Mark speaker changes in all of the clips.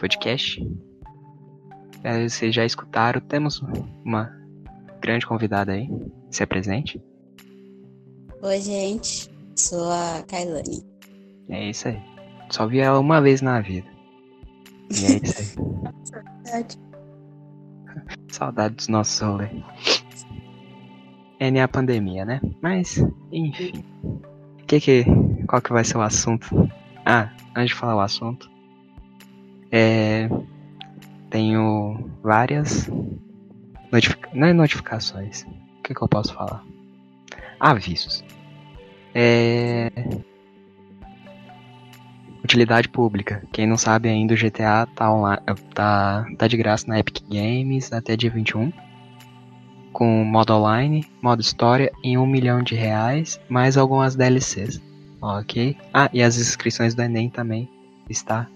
Speaker 1: podcast. É, vocês já escutaram, temos uma grande convidada aí, se apresente.
Speaker 2: Oi, gente, sou a Kailane.
Speaker 1: É isso aí. Só vi ela uma vez na vida. E é isso aí. Saudade dos nossos rolês. É nem a pandemia, né? Mas, enfim. Que que, qual que vai ser o assunto? Ah, antes de falar o assunto. É, tenho várias notific... não é notificações. O que, que eu posso falar? Avisos. É... Utilidade pública. Quem não sabe ainda, o GTA tá, online, tá, tá de graça na Epic Games até dia 21. Com modo online, modo história em um milhão de reais, mais algumas DLCs. Ok? Ah, e as inscrições do Enem também está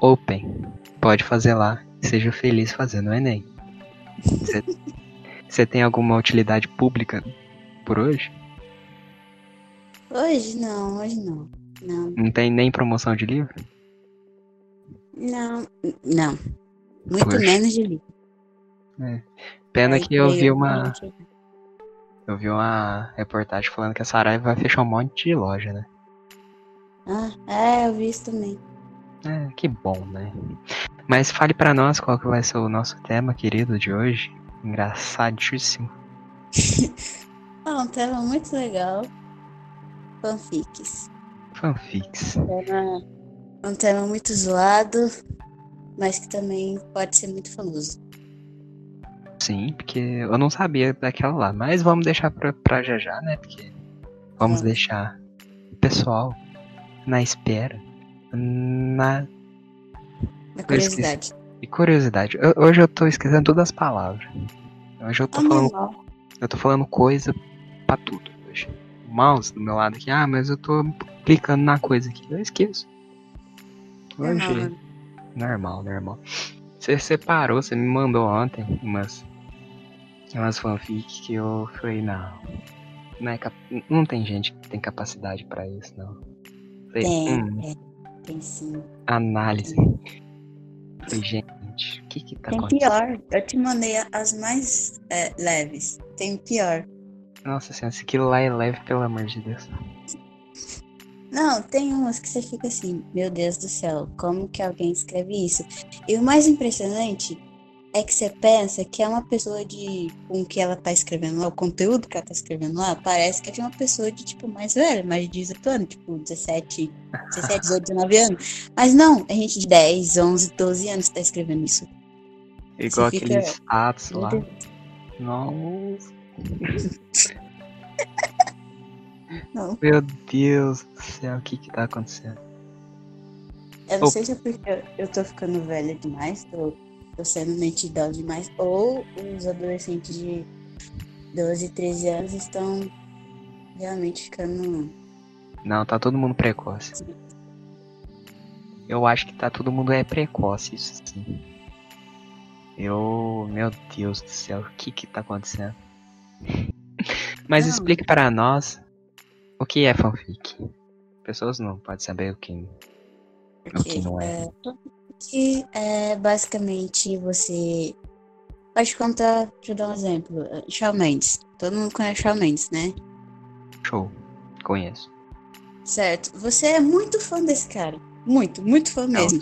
Speaker 1: open. Pode fazer lá. Seja feliz fazendo o Enem. Você tem alguma utilidade pública por hoje?
Speaker 2: Hoje não, hoje não. Não.
Speaker 1: Não tem nem promoção de livro?
Speaker 2: Não, não. Muito
Speaker 1: Poxa.
Speaker 2: menos de livro.
Speaker 1: É. Pena
Speaker 2: Aí
Speaker 1: que eu vi uma. Eu vi uma reportagem falando que a Saraiva vai fechar um monte de loja, né?
Speaker 2: Ah, é, eu vi isso também.
Speaker 1: É, que bom, né? Mas fale pra nós qual que vai ser o nosso tema querido de hoje. Engraçadíssimo.
Speaker 2: Ah, um tema muito legal. Fanfics.
Speaker 1: Fanfics.
Speaker 2: Tema- um tema muito zoado, mas que também pode ser muito famoso.
Speaker 1: Sim, porque eu não sabia daquela lá. Mas vamos deixar pra, pra já já, né? Porque vamos
Speaker 2: Vamos.
Speaker 1: deixar o pessoal na espera. Na
Speaker 2: curiosidade.
Speaker 1: e curiosidade. Eu- hoje eu tô esquecendo todas as palavras. Hoje eu tô
Speaker 2: Ah,
Speaker 1: falando. Eu tô falando coisa pra tudo hoje. O mouse do meu lado aqui, ah, mas eu tô clicando na coisa aqui. Eu esqueço. Hoje,
Speaker 2: Normal, né?
Speaker 1: normal, normal. Você separou, você me mandou ontem umas, umas fanfic que eu falei, não. Não, é cap- não tem gente que tem capacidade pra isso, não. Falei,
Speaker 2: Tem,
Speaker 1: hum,
Speaker 2: é, tem sim.
Speaker 1: análise. Gente, o que que tá
Speaker 2: Tem
Speaker 1: acontecendo?
Speaker 2: pior. Eu te mandei as mais é, leves. Tem pior.
Speaker 1: Nossa senhora, se aquilo lá é leve, pelo amor de Deus.
Speaker 2: Não, tem umas que você fica assim, meu Deus do céu, como que alguém escreve isso? E o mais impressionante é que você pensa que é uma pessoa de com o que ela tá escrevendo lá, o conteúdo que ela tá escrevendo lá, parece que é de uma pessoa de tipo mais velha, mais de 18 anos, tipo 17, 17, 18, 19 anos. Mas não, é gente de 10, 11, 12 anos que tá escrevendo isso.
Speaker 1: Igual
Speaker 2: Você fica-
Speaker 1: aqueles atos
Speaker 2: Meu
Speaker 1: lá. Nossa.
Speaker 2: Não.
Speaker 1: Meu Deus do céu, o que que tá acontecendo?
Speaker 2: Eu não
Speaker 1: Oh.
Speaker 2: sei se é porque eu- tô ficando velha demais, tô sendo mentidão demais, ou os adolescentes de 12, 13 anos estão realmente ficando.
Speaker 1: Não, tá todo mundo precoce. Eu acho que tá todo mundo é precoce, isso sim. Eu. Meu Deus do céu, o que que tá acontecendo? Mas
Speaker 2: Não.
Speaker 1: explique para nós o que é fanfic. Pessoas não podem saber o que, o que não é.
Speaker 2: Que é basicamente você. Pode contar, deixa eu dar um exemplo. Shawn Mendes. Todo mundo conhece Shawn Mendes, né?
Speaker 1: Show. Conheço.
Speaker 2: Certo. Você é muito fã desse cara. Muito, muito fã mesmo.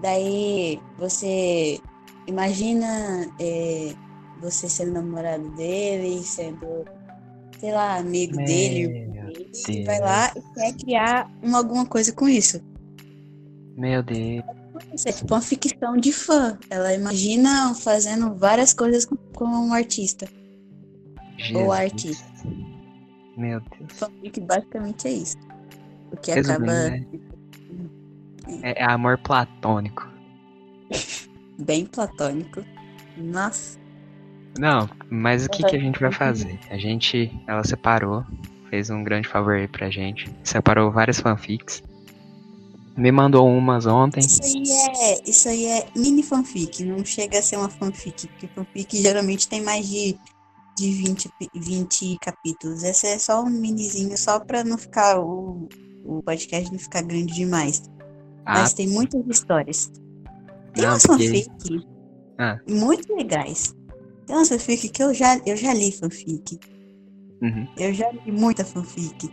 Speaker 2: Daí você imagina é, você sendo namorado dele, sendo, sei lá, amigo
Speaker 1: Meu
Speaker 2: dele,
Speaker 1: Deus.
Speaker 2: e vai lá e quer criar uma, alguma coisa com isso.
Speaker 1: Meu Deus.
Speaker 2: Isso é tipo uma ficção de fã. Ela imagina fazendo várias coisas com, com um artista.
Speaker 1: Jesus.
Speaker 2: artista.
Speaker 1: Meu Deus.
Speaker 2: Fanfic basicamente é isso. O que
Speaker 1: Resumindo,
Speaker 2: acaba
Speaker 1: né? É, é amor platônico.
Speaker 2: bem platônico. Nossa.
Speaker 1: Não, mas o que, que a gente vai fazer? A gente, ela separou, fez um grande favor aí pra gente, separou várias fanfics, me mandou umas ontem.
Speaker 2: Isso aí é, isso aí é mini fanfic, não chega a ser uma fanfic, porque fanfic geralmente tem mais de, de 20, pi- 20 capítulos. Esse é só um minizinho, só pra não ficar o, o podcast não ficar grande demais. Mas
Speaker 1: Ah,
Speaker 2: tem muitas histórias. Tem
Speaker 1: Não,
Speaker 2: umas
Speaker 1: porque-
Speaker 2: fanfic
Speaker 1: Ah.
Speaker 2: muito legais. Tem umas fanfic que eu já, eu já li fanfic.
Speaker 1: Uhum.
Speaker 2: Eu já li muita fanfic.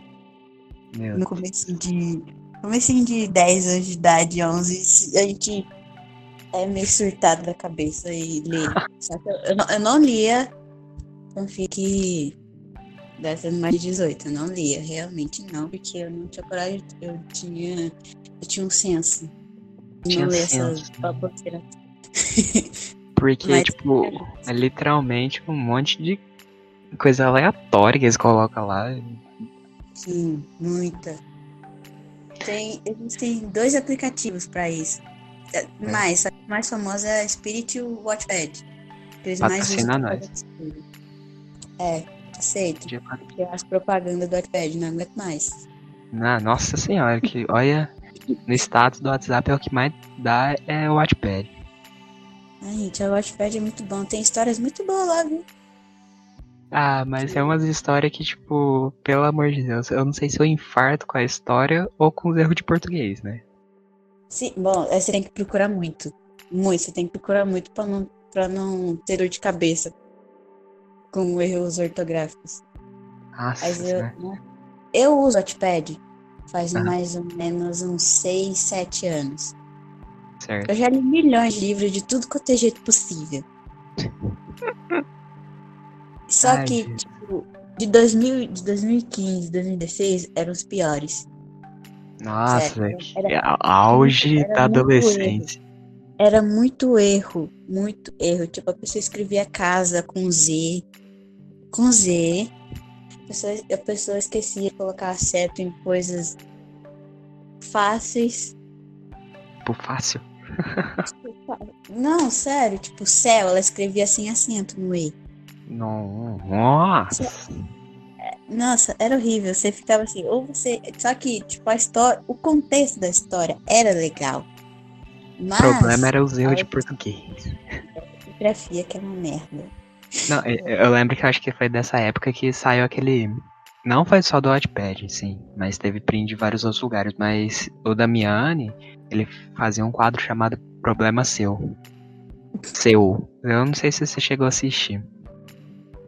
Speaker 1: Meu
Speaker 2: No começo de. Comecinho de 10 anos de idade, 11, a gente é meio surtado da cabeça e lê. Só que eu, eu não, eu não lia fanfic dessas mais de 18. Eu não lia, realmente não, porque eu não tinha coragem. Eu tinha. Eu tinha um senso. de não ler essas baboseiras.
Speaker 1: Porque,
Speaker 2: Mas-
Speaker 1: tipo, é literalmente um monte de coisa aleatória que eles colocam lá.
Speaker 2: Sim, muita. Tem, existem dois aplicativos pra isso. É, Mais, só que o mais famoso é a Spirit e o Watchpad. Que eles mais usam
Speaker 1: Patrocina
Speaker 2: pra
Speaker 1: nós.
Speaker 2: É, aceito. Porque as propagandas do Watchpad não aguento mais.
Speaker 1: Ah, nossa senhora, que olha, no status do WhatsApp é o que mais dá é o Wattpad.
Speaker 2: Ai, gente, o Watchpad é muito bom. Tem histórias muito boas lá, viu?
Speaker 1: Ah, mas é umas histórias que, tipo, pelo amor de Deus, eu não sei se eu infarto com a história ou com os erros de português, né?
Speaker 2: Sim, bom, você tem que procurar muito. Muito, você tem que procurar muito pra não, pra não ter dor de cabeça com erros ortográficos.
Speaker 1: Nossa,
Speaker 2: Mas eu,
Speaker 1: senhora.
Speaker 2: né? eu uso o Wattpad faz
Speaker 1: Ah.
Speaker 2: mais ou menos uns 6, 7 anos.
Speaker 1: certo.
Speaker 2: Eu já li milhões de livros de tudo quanto é jeito possível. Só
Speaker 1: Ai,
Speaker 2: que, tipo, de, 2000, de 2015, 2016 eram os piores.
Speaker 1: Nossa, que
Speaker 2: era-
Speaker 1: auge
Speaker 2: era
Speaker 1: da adolescência.
Speaker 2: Era muito erro, muito erro. Tipo, a pessoa escrevia casa com Z, com Z. A pessoa, a pessoa esquecia de colocar acento em coisas fáceis.
Speaker 1: Tipo, fácil.
Speaker 2: Não, sério, tipo, céu, ela escrevia sem acento no E.
Speaker 1: No- Nossa.
Speaker 2: Nossa, era horrível. Você ficava assim, ou você. Só que, tipo, a história. O contexto da história era legal.
Speaker 1: O
Speaker 2: Mas.
Speaker 1: problema era os erros de português.
Speaker 2: grafia que é uma merda.
Speaker 1: Não, eu, eu lembro que eu acho que foi dessa época que saiu aquele. Não foi só do Wattpad, sim, mas teve print de vários outros lugares. Mas o Damiani, ele fazia um quadro chamado Problema Seu. Seu. Eu não sei se você chegou a assistir.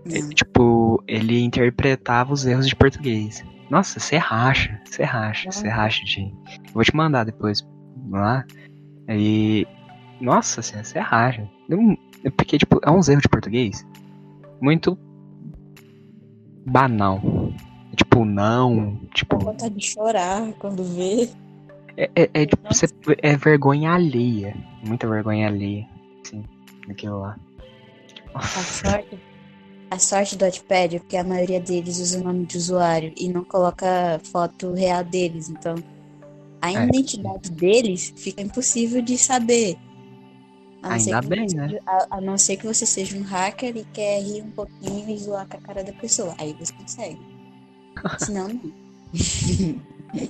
Speaker 1: É, tipo, ele interpretava os erros de português. Nossa, você racha, você racha, você racha de. Vou te mandar depois lá. E. Nossa, assim, você racha. É Porque, tipo, é uns erros de português muito banal. Tipo, não. Tipo,
Speaker 2: Dá vontade de chorar quando vê.
Speaker 1: é, é, é, tipo, você, é vergonha alheia. Muita vergonha alheia. Assim, aquilo lá.
Speaker 2: A sorte. A sorte do Wattpad é porque a maioria deles usa o nome de usuário e não coloca foto real deles. Então, a
Speaker 1: É.
Speaker 2: identidade deles fica impossível de saber. A
Speaker 1: Ainda bem,
Speaker 2: você-
Speaker 1: né?
Speaker 2: A, a não ser que você seja um hacker e quer rir um pouquinho e zoar com a cara da pessoa. Aí você consegue. Senão, não.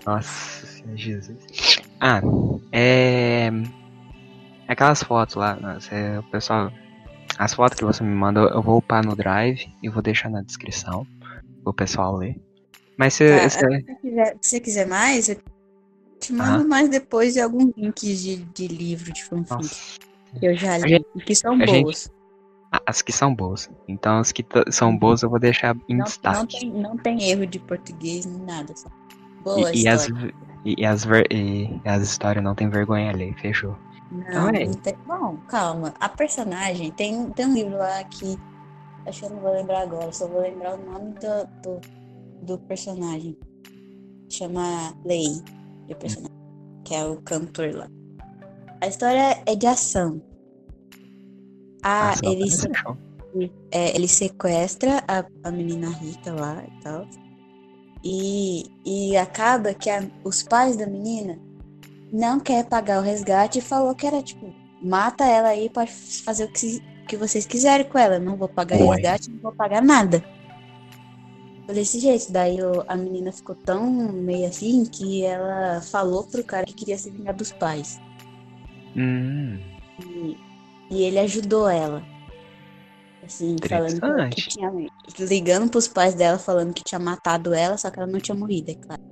Speaker 1: Nossa Senhora, Jesus. Ah, é. Aquelas fotos lá, né, o pessoal. As fotos que você me manda, eu vou upar no Drive e vou deixar na descrição pro pessoal ler. Mas se,
Speaker 2: Tá,
Speaker 1: se-
Speaker 2: Se você quiser, se quiser mais, eu te mando mais depois de alguns links de, de livro de fanfic
Speaker 1: Nossa,
Speaker 2: que eu já li,
Speaker 1: gente-
Speaker 2: que são
Speaker 1: a gente-
Speaker 2: boas.
Speaker 1: ah, as que são boas. Então as que são boas eu vou deixar em
Speaker 2: Não, não,
Speaker 1: destaque.
Speaker 2: tem, não tem erro de português nem nada. Só. Boa
Speaker 1: E, e as, e, e as, ver- e as histórias não tem vergonha ali, fechou.
Speaker 2: Não,
Speaker 1: é.
Speaker 2: não tem. Bom, calma. A personagem tem, tem um livro lá que. Acho que eu não vou lembrar agora, só vou lembrar o nome do, do, do personagem. Chama Lei, o personagem, que é o cantor lá. A história é de ação. Ah,
Speaker 1: só
Speaker 2: ele, se- é, ele sequestra a, a menina rica lá e tal. E, e acaba que a- os pais da menina não quer pagar o resgate e falou que era tipo, mata ela aí, pode fazer o que, que vocês quiserem com ela. Não vou pagar
Speaker 1: Ué.
Speaker 2: resgate, não vou pagar nada. Foi desse jeito. Daí o- a menina ficou tão meio assim que ela falou pro cara que queria se vingar dos pais.
Speaker 1: Hum,
Speaker 2: E, e ele ajudou ela. Assim, falando que, que tinha. Ligando pros pais dela falando que tinha matado ela, só que ela não tinha morrido, é claro.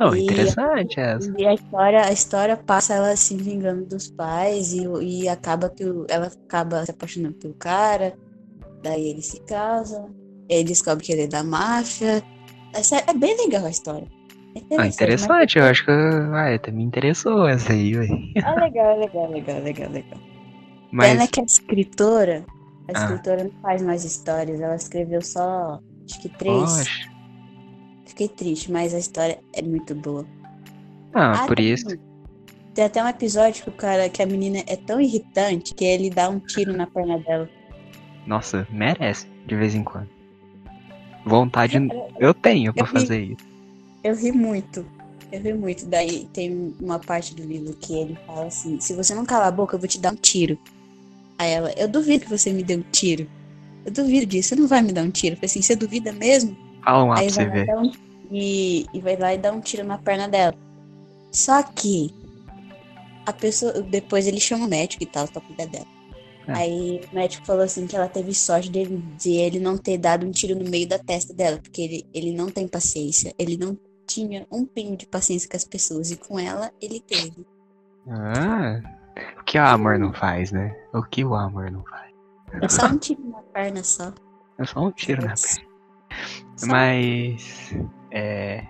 Speaker 1: Oh,
Speaker 2: E-
Speaker 1: interessante essa.
Speaker 2: E a história, a história passa ela se vingando dos pais e, e acaba que o- ela acaba se apaixonando pelo cara. Daí eles se casam. Ele descobre que ele é da máfia. Essa é bem legal a história. É
Speaker 1: Ah, interessante, eu acho que ah, até me interessou essa aí, velho.
Speaker 2: Ah, legal, legal, legal, legal, legal.
Speaker 1: Mas
Speaker 2: Pena que a escritora, a
Speaker 1: Ah.
Speaker 2: escritora não faz mais histórias. Ela escreveu só, acho que três.
Speaker 1: Poxa.
Speaker 2: Fiquei triste, mas a história é muito boa.
Speaker 1: Ah, por
Speaker 2: tem-
Speaker 1: isso.
Speaker 2: Tem até um episódio que o cara, que a menina é tão irritante que ele dá um tiro na perna dela.
Speaker 1: Nossa, merece, de vez em quando. Vontade eu tenho
Speaker 2: vi.
Speaker 1: fazer isso.
Speaker 2: Eu ri muito. Eu ri muito. Daí tem uma parte do livro que ele fala assim: se você não calar a boca, eu vou te dar um tiro. Aí ela, eu duvido que você me dê um tiro. Eu duvido disso, você não vai me dar um tiro. Eu falei assim, você duvida mesmo?
Speaker 1: Fala um lá pra você
Speaker 2: e
Speaker 1: ver.
Speaker 2: um- e, e vai lá e dá um tiro na perna dela. Só que a pessoa. Depois ele chama o médico e tal pra cuidar dela.
Speaker 1: É.
Speaker 2: Aí o médico falou assim que ela teve sorte dele, de ele não ter dado um tiro no meio da testa dela, porque ele, ele não tem paciência. Ele não tinha um pingo de paciência com as pessoas. E com ela, ele teve.
Speaker 1: Ah, o que o amor não faz, né? O que o amor não faz?
Speaker 2: É só um tiro na perna só.
Speaker 1: É só um tiro na perna.
Speaker 2: Só.
Speaker 1: Mas é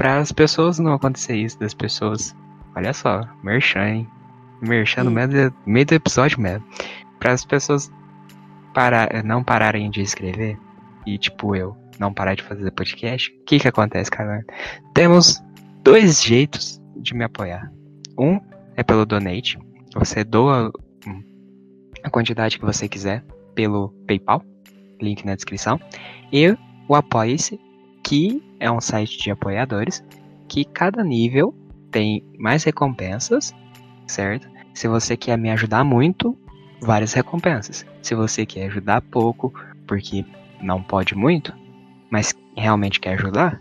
Speaker 1: para as pessoas não acontecer isso das pessoas. Olha só, merchan, hein? Merchan no meio do, meio do episódio mesmo. Para as pessoas parar, não pararem de escrever e tipo eu não parar de fazer podcast, o que que acontece, cara? Temos dois jeitos de me apoiar. Um é pelo donate. Você doa hum, a quantidade que você quiser pelo PayPal, link na descrição. E o Apoie-se, que é um site de apoiadores, que cada nível tem mais recompensas, certo? Se você quer me ajudar muito, várias recompensas. Se você quer ajudar pouco, porque não pode muito, mas realmente quer ajudar,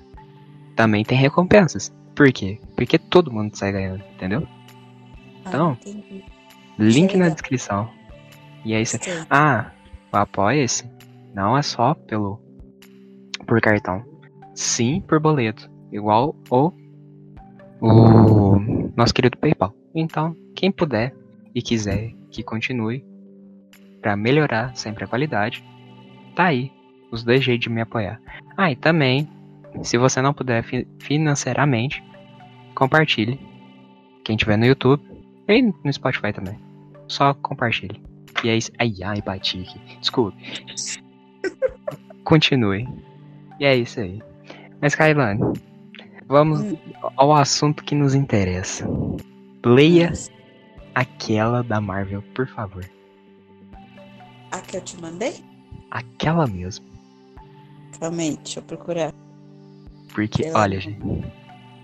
Speaker 1: também tem recompensas. Por quê? Porque todo mundo sai ganhando, entendeu? Então,
Speaker 2: Ah, entendi.
Speaker 1: Link na descrição. E você.
Speaker 2: Sei.
Speaker 1: Ah, o Apoia-se não é só pelo por cartão. Sim por boleto. Igual o, o nosso querido PayPal. Então, quem puder e quiser que continue para melhorar sempre a qualidade, tá aí os dois jeitos de me apoiar. Ah, e também, se você não puder fi- financeiramente, compartilhe. Quem tiver no YouTube e no Spotify também. Só compartilhe. E é isso. Ai, ai, bati aqui. Desculpe. Continue. E é isso aí. Mas, Kailane, vamos
Speaker 2: Hum.
Speaker 1: ao assunto que nos interessa. Leia aquela da Marvel, por favor.
Speaker 2: A que eu te mandei?
Speaker 1: Aquela mesmo.
Speaker 2: Calma aí, deixa eu procurar.
Speaker 1: Porque, olha, gente.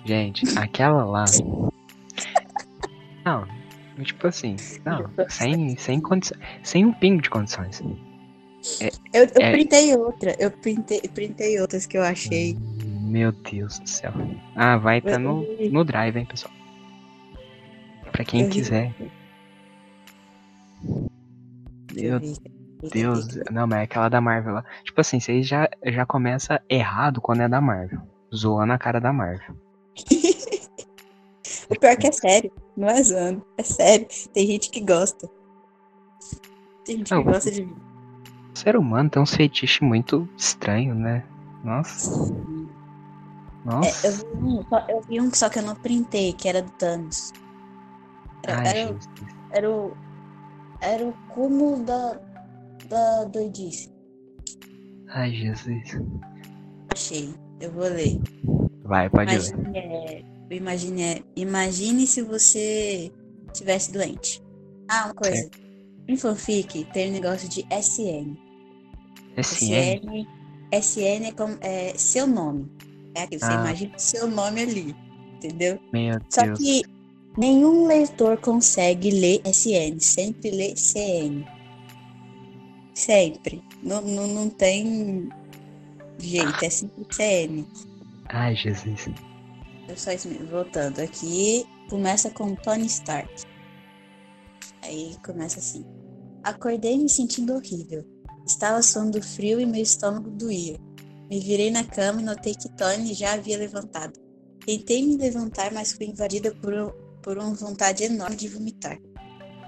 Speaker 1: Gente, aquela lá. Não, tipo assim, não, sem, sem, condição, sem um pingo de condições.
Speaker 2: Eu, eu
Speaker 1: É.
Speaker 2: printei outra, eu printei, printei outras que eu achei.
Speaker 1: Meu Deus do céu. Ah, vai estar no, no drive, hein, pessoal. Pra quem
Speaker 2: Eu vi.
Speaker 1: quiser.
Speaker 2: Eu
Speaker 1: Meu. Deus. Não, mas é aquela da Marvel lá. Tipo assim, vocês já, já começa errado quando é da Marvel. Zoando a cara da Marvel.
Speaker 2: O pior que é sério, não é zoando, é sério. Tem gente que gosta. Tem gente que
Speaker 1: Não.
Speaker 2: gosta de mim.
Speaker 1: O ser humano tem uns fetiches muito estranhos, né? Nossa.
Speaker 2: É,
Speaker 1: Nossa.
Speaker 2: eu, vi um, só, eu vi um só que eu não printei, que era do Thanos. Era,
Speaker 1: Ai,
Speaker 2: era, era o. Era o cúmulo da, da doidice.
Speaker 1: Ai, Jesus.
Speaker 2: Achei. Eu vou ler.
Speaker 1: Vai, pode ler.
Speaker 2: Imagine, é, imagine, é, imagine se você tivesse doente. Ah, uma coisa. Em fanfic tem um negócio de SN. SN, SN é, como, é seu nome. É você
Speaker 1: Ah.
Speaker 2: imagina o seu nome ali. Entendeu?
Speaker 1: Meu
Speaker 2: Só
Speaker 1: Deus.
Speaker 2: que nenhum leitor consegue ler SN. Sempre lê CN. Sempre. Não, não, não tem jeito. É sempre CN.
Speaker 1: Ai, Jesus.
Speaker 2: É só. Voltando aqui, começa com Tony Stark. Aí começa assim. Acordei me sentindo horrível. Estava suando frio e meu estômago doía. Me virei na cama e notei que Tony já havia levantado. Tentei me levantar, mas fui invadida por, por uma vontade enorme de vomitar.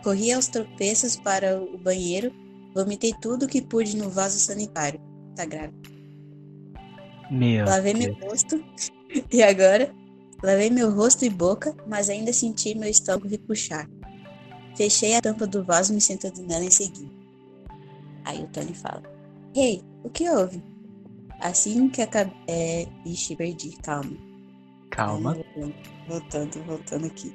Speaker 2: Corri aos tropeços para o banheiro, vomitei tudo que pude no vaso sanitário. Tá grávida.
Speaker 1: Meu
Speaker 2: Lavei meu
Speaker 1: Deus.
Speaker 2: rosto e agora lavei meu rosto e boca, mas ainda senti meu estômago repuxar. Fechei a tampa do vaso, me sentando nela em seguida. Aí o Tony fala: Ei, o que houve? Assim que acabei. É... Ixi, perdi, calma.
Speaker 1: Calma.
Speaker 2: Voltando, voltando, voltando aqui.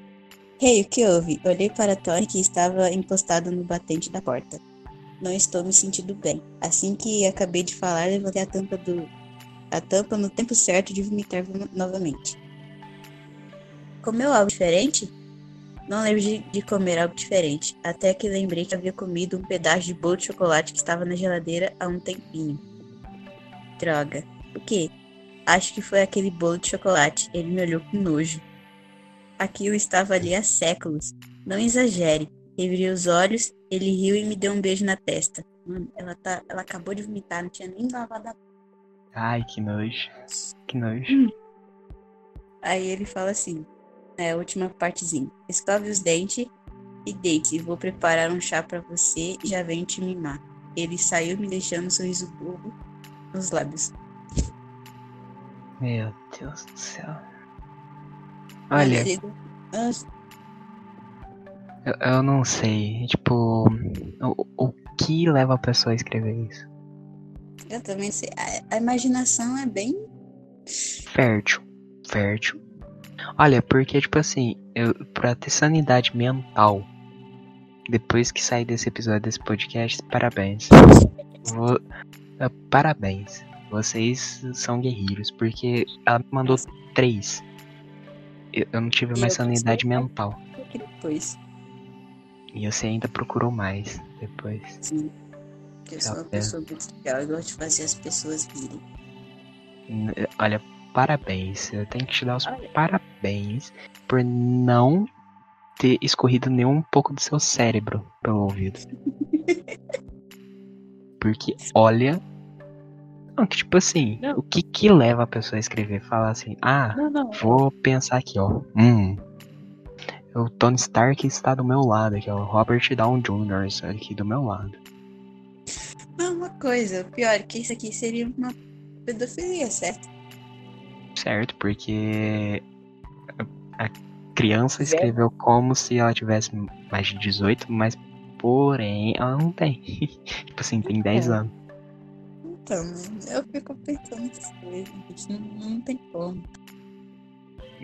Speaker 2: Ei, o que houve? Olhei para Tony que estava encostado no batente da porta. Não estou me sentindo bem. Assim que acabei de falar, levantei a tampa do a tampa no tempo certo de vomitar vo- novamente. Comeu algo diferente? Não lembro de, de comer algo diferente, até que lembrei que havia comido um pedaço de bolo de chocolate que estava na geladeira há um tempinho. Droga. O quê? Acho que foi aquele bolo de chocolate. Ele me olhou com nojo. Aquilo estava ali há séculos. Não exagere. Revirei os olhos, ele riu e me deu um beijo na testa. Mano, ela, tá, ela acabou de vomitar, não tinha nem lavado a
Speaker 1: Ai, que nojo. Que nojo.
Speaker 2: Aí ele fala assim, é a última partezinha. Escove os dentes e deite. Vou preparar um chá pra você e já venho te mimar. Ele saiu me deixando um sorriso bobo nos lábios.
Speaker 1: Meu Deus do céu. Olha, eu, eu não sei. Tipo, o, o que leva a pessoa a escrever isso?
Speaker 2: eu também sei. A, a imaginação é bem.
Speaker 1: Fértil. Fértil. Olha, porque, tipo assim, eu, pra ter sanidade mental, depois que sair desse episódio desse podcast, parabéns. Vou- eh, parabéns. Vocês são guerreiros, porque ela me mandou três. Eu, eu não tive mais sanidade mental.
Speaker 2: Depois,
Speaker 1: E você ainda procurou mais depois.
Speaker 2: sim. Eu sou uma
Speaker 1: Tá
Speaker 2: pessoa muito legal. Eu gosto de fazer as pessoas rirem.
Speaker 1: N- Olha, parabéns. Eu tenho que te dar os
Speaker 2: Olha.
Speaker 1: parabéns por não ter escorrido nem um pouco do seu cérebro pelo ouvido. Porque, olha. Não, que tipo assim,
Speaker 2: Não.
Speaker 1: o que que leva a pessoa a escrever? Falar assim, ah,
Speaker 2: Não, não.
Speaker 1: vou pensar aqui, ó. Hum. O Tony Stark está do meu lado aqui, ó. O Robert Downey Jr. está aqui do meu lado.
Speaker 2: Não, uma coisa. O pior é que isso aqui seria uma pedofilia, certo?
Speaker 1: Certo, porque a criança escreveu como se ela tivesse mais de 18, mas porém ela não tem. tipo assim, tem 10
Speaker 2: É.
Speaker 1: anos.
Speaker 2: Então, eu fico pensando nessas coisas, gente. Não, não tem como.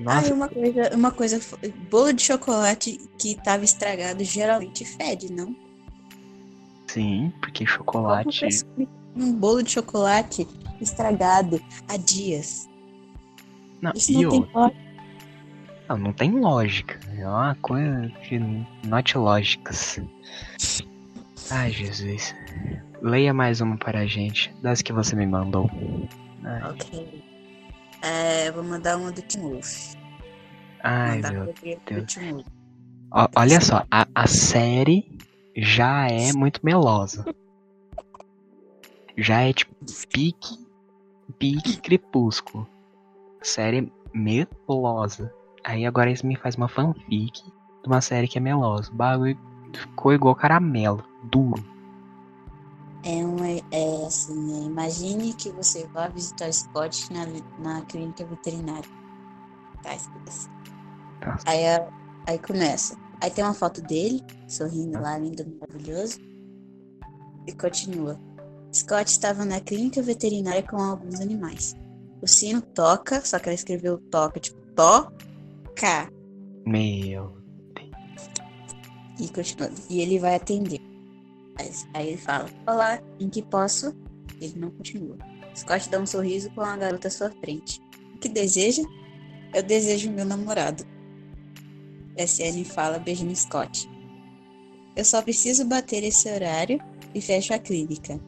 Speaker 2: Ah,
Speaker 1: Nossa,
Speaker 2: e uma coisa, uma coisa, bolo de chocolate que tava estragado geralmente fede, não?
Speaker 1: sim, porque chocolate.
Speaker 2: Um bolo de chocolate estragado há dias.
Speaker 1: Não,
Speaker 2: Isso não tem
Speaker 1: outra, não, não tem lógica. É uma coisa que not lógicas. Ai, Jesus. Leia mais uma para a gente, das que você me mandou. Ai,
Speaker 2: Ok. É, vou mandar uma do Tim Wolf.
Speaker 1: ai meu Deus. Ó, olha só, a, a série já é muito melosa. Já é tipo pique, pique crepúsculo. Série melosa. Aí agora eles me faz uma fanfic de uma série que é melosa. O bagulho ficou igual caramelo, duro.
Speaker 2: É uma, é assim, né? imagine que você vá visitar Scott na, na clínica veterinária. Tá escrito assim.
Speaker 1: Nossa.
Speaker 2: Aí, a- aí começa. Aí tem uma foto dele, sorrindo lá, lindo, maravilhoso. E continua. Scott estava na clínica veterinária com alguns animais. O sino toca, só que ela escreveu toca, tipo, toca.
Speaker 1: Meu.
Speaker 2: E continua. E ele vai atender. Aí, ele fala: Olá, em que posso? Ele não continua. Scott dá um sorriso com a garota à sua frente. O que deseja? Eu desejo meu namorado. SN fala, beijando Scott. Eu só preciso bater esse horário e fecho a clínica.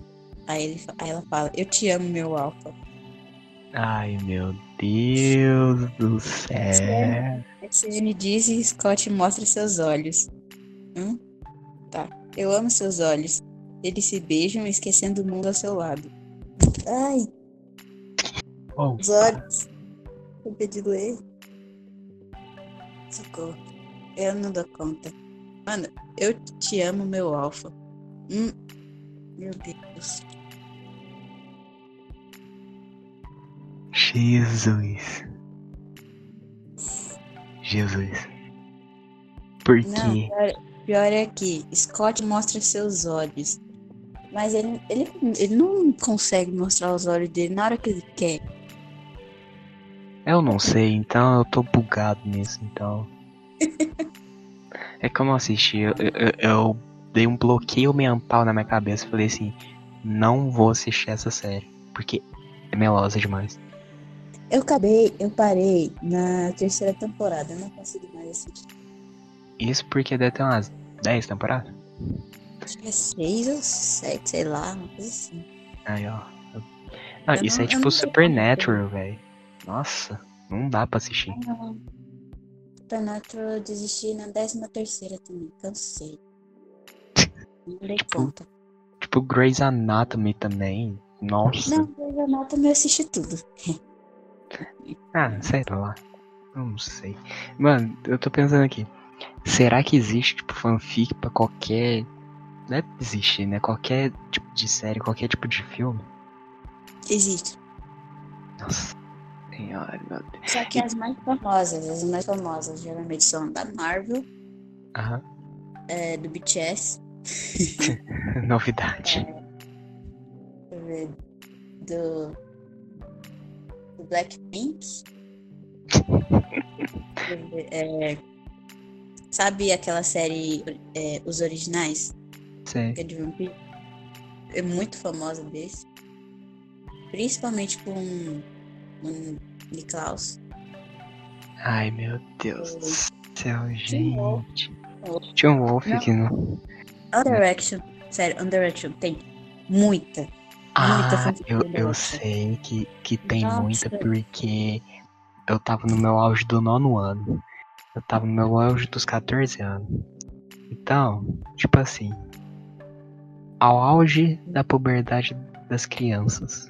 Speaker 2: Aí, ele, aí ela fala: Eu te amo, meu alfa.
Speaker 1: Ai meu Deus do céu.
Speaker 2: SN diz e Scott mostra seus olhos. Hum? Tá. Eu amo seus olhos. Eles se beijam, esquecendo o mundo ao seu lado. Ai,
Speaker 1: Oh,
Speaker 2: os olhos. Eu de ler. Socorro. Eu não dou conta. Mano, eu te amo, meu alfa. Hum. Meu Deus.
Speaker 1: Jesus. Jesus. Por
Speaker 2: Não,
Speaker 1: quê?
Speaker 2: pior, pior é que Scott mostra seus olhos. Mas ele, ele, ele não consegue mostrar os olhos dele na hora que ele quer.
Speaker 1: Eu não sei, então eu tô bugado nisso, então. é que eu assisti, eu, eu, eu dei um bloqueio mental na minha cabeça. Falei assim, não vou assistir essa série, porque é melosa demais.
Speaker 2: Eu acabei, eu parei na terceira temporada, eu não consegui mais assistir.
Speaker 1: Isso porque deve ter umas 10 temporadas.
Speaker 2: Acho que é seis ou sete, sei lá, uma coisa assim.
Speaker 1: Aí, ó. Não,
Speaker 2: Eu
Speaker 1: isso
Speaker 2: não-
Speaker 1: é tipo Supernatural, velho. Nossa, não dá pra assistir.
Speaker 2: Não. Supernatural eu desisti na décima terceira também, cansei. Não dei
Speaker 1: Tipo,
Speaker 2: conta.
Speaker 1: Tipo Grey's Anatomy também. Nossa.
Speaker 2: Não, Grey's Anatomy eu assisti tudo.
Speaker 1: Ah, sei lá. Não sei. Mano, eu tô pensando aqui. Será que existe, tipo, fanfic pra qualquer. Não é existir, né? Qualquer tipo de série, qualquer tipo de filme?
Speaker 2: Existe.
Speaker 1: Nossa. Senhora, meu Deus.
Speaker 2: Só que as mais famosas, as mais famosas geralmente são da Marvel,
Speaker 1: Aham.
Speaker 2: é, do BTS,
Speaker 1: Novidade.
Speaker 2: deixa eu ver, do, do Blackpink. É, sabe aquela série é, Os Originais? Que é de vampiro? É muito famosa desse. Principalmente com o Niklaus.
Speaker 1: Ai, meu Deus do céu,
Speaker 2: Wolf.
Speaker 1: gente. Tinha um Wolf
Speaker 2: Não. One Direction, sério, One Direction tem muita.
Speaker 1: Ah, eu, eu sei que, que tem
Speaker 2: Nossa.
Speaker 1: muita porque eu tava no meu auge do nono ano. Eu tava no meu auge dos 14 anos. Então, tipo assim, ao auge da puberdade das crianças,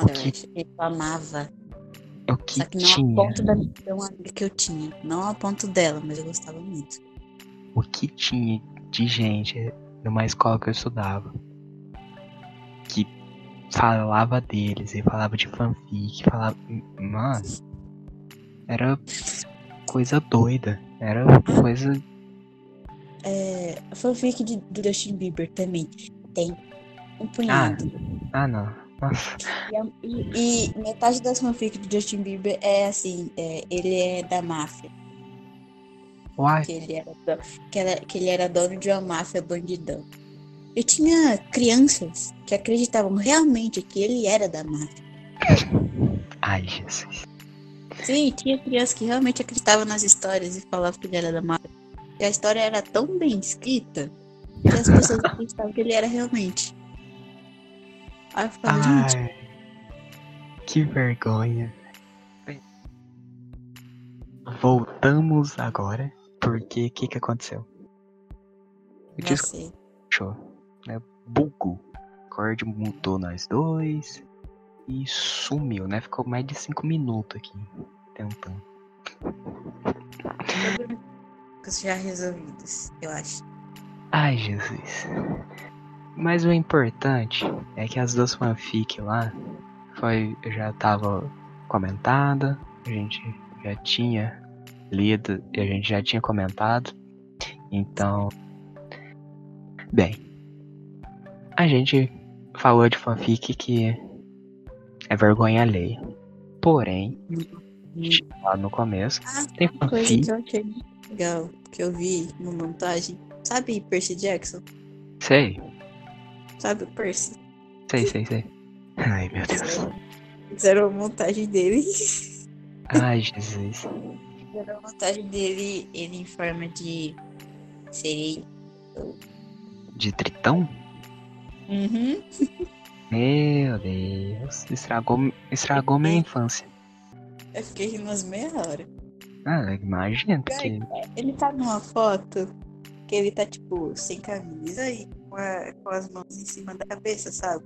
Speaker 2: One
Speaker 1: que-.
Speaker 2: Eu amava.
Speaker 1: o que
Speaker 2: Só que não a
Speaker 1: tinha,
Speaker 2: ponto da amiga que eu tinha. Não a ponto dela, mas eu gostava muito.
Speaker 1: o que tinha de gente numa escola que eu estudava que falava deles e falava de fanfic, falava, mano, era coisa doida, era coisa
Speaker 2: É, fanfic de, do Justin Bieber também tem um punhado.
Speaker 1: Ah, não. Nossa.
Speaker 2: E, e- metade das fanfics do Justin Bieber é assim, é, ele é da máfia.
Speaker 1: Uai.
Speaker 2: Que ele, era que, que ele era dono de uma máfia bandidão. Eu tinha crianças que acreditavam realmente que ele era da máfia.
Speaker 1: Ai, Jesus.
Speaker 2: Sim, tinha crianças que realmente acreditavam nas histórias e falavam que ele era da máfia. E a história era tão bem escrita que as pessoas acreditavam que ele era realmente. Aí eu ficava, gente,
Speaker 1: Ai. Que vergonha. Voltamos agora, porque o que, que aconteceu?
Speaker 2: Não
Speaker 1: disco
Speaker 2: sei.
Speaker 1: né? Bugou. Cord mutou nós dois e sumiu, né? Ficou mais de 5 minutos aqui tentando.
Speaker 2: Já resolvidas, eu acho.
Speaker 1: Ai, Jesus. Mas o importante é que as duas fanfic lá foi já tava comentada, a gente já tinha lido e a gente já tinha comentado. Então, bem, a gente falou de fanfic que é vergonha alheia. Porém, lá no começo,
Speaker 2: Ah,
Speaker 1: tem
Speaker 2: uma coisa
Speaker 1: fanfic,
Speaker 2: que eu achei muito legal, que eu vi uma montagem. Sabe Percy Jackson?
Speaker 1: sei,
Speaker 2: Sabe o Percy?
Speaker 1: sei, sei, sei. Ai, meu Deus.
Speaker 2: Fizeram uma montagem dele.
Speaker 1: Ai, Jesus.
Speaker 2: Fizeram uma montagem dele, ele em forma de sereia.
Speaker 1: De tritão?
Speaker 2: Uhum.
Speaker 1: Meu Deus, estragou, estragou minha infância.
Speaker 2: Eu fiquei rindo umas meia hora.
Speaker 1: Ah, imagina, porque.
Speaker 2: Ele tá numa foto que ele tá, tipo, sem camisa e com, a- com as mãos em cima da cabeça, sabe?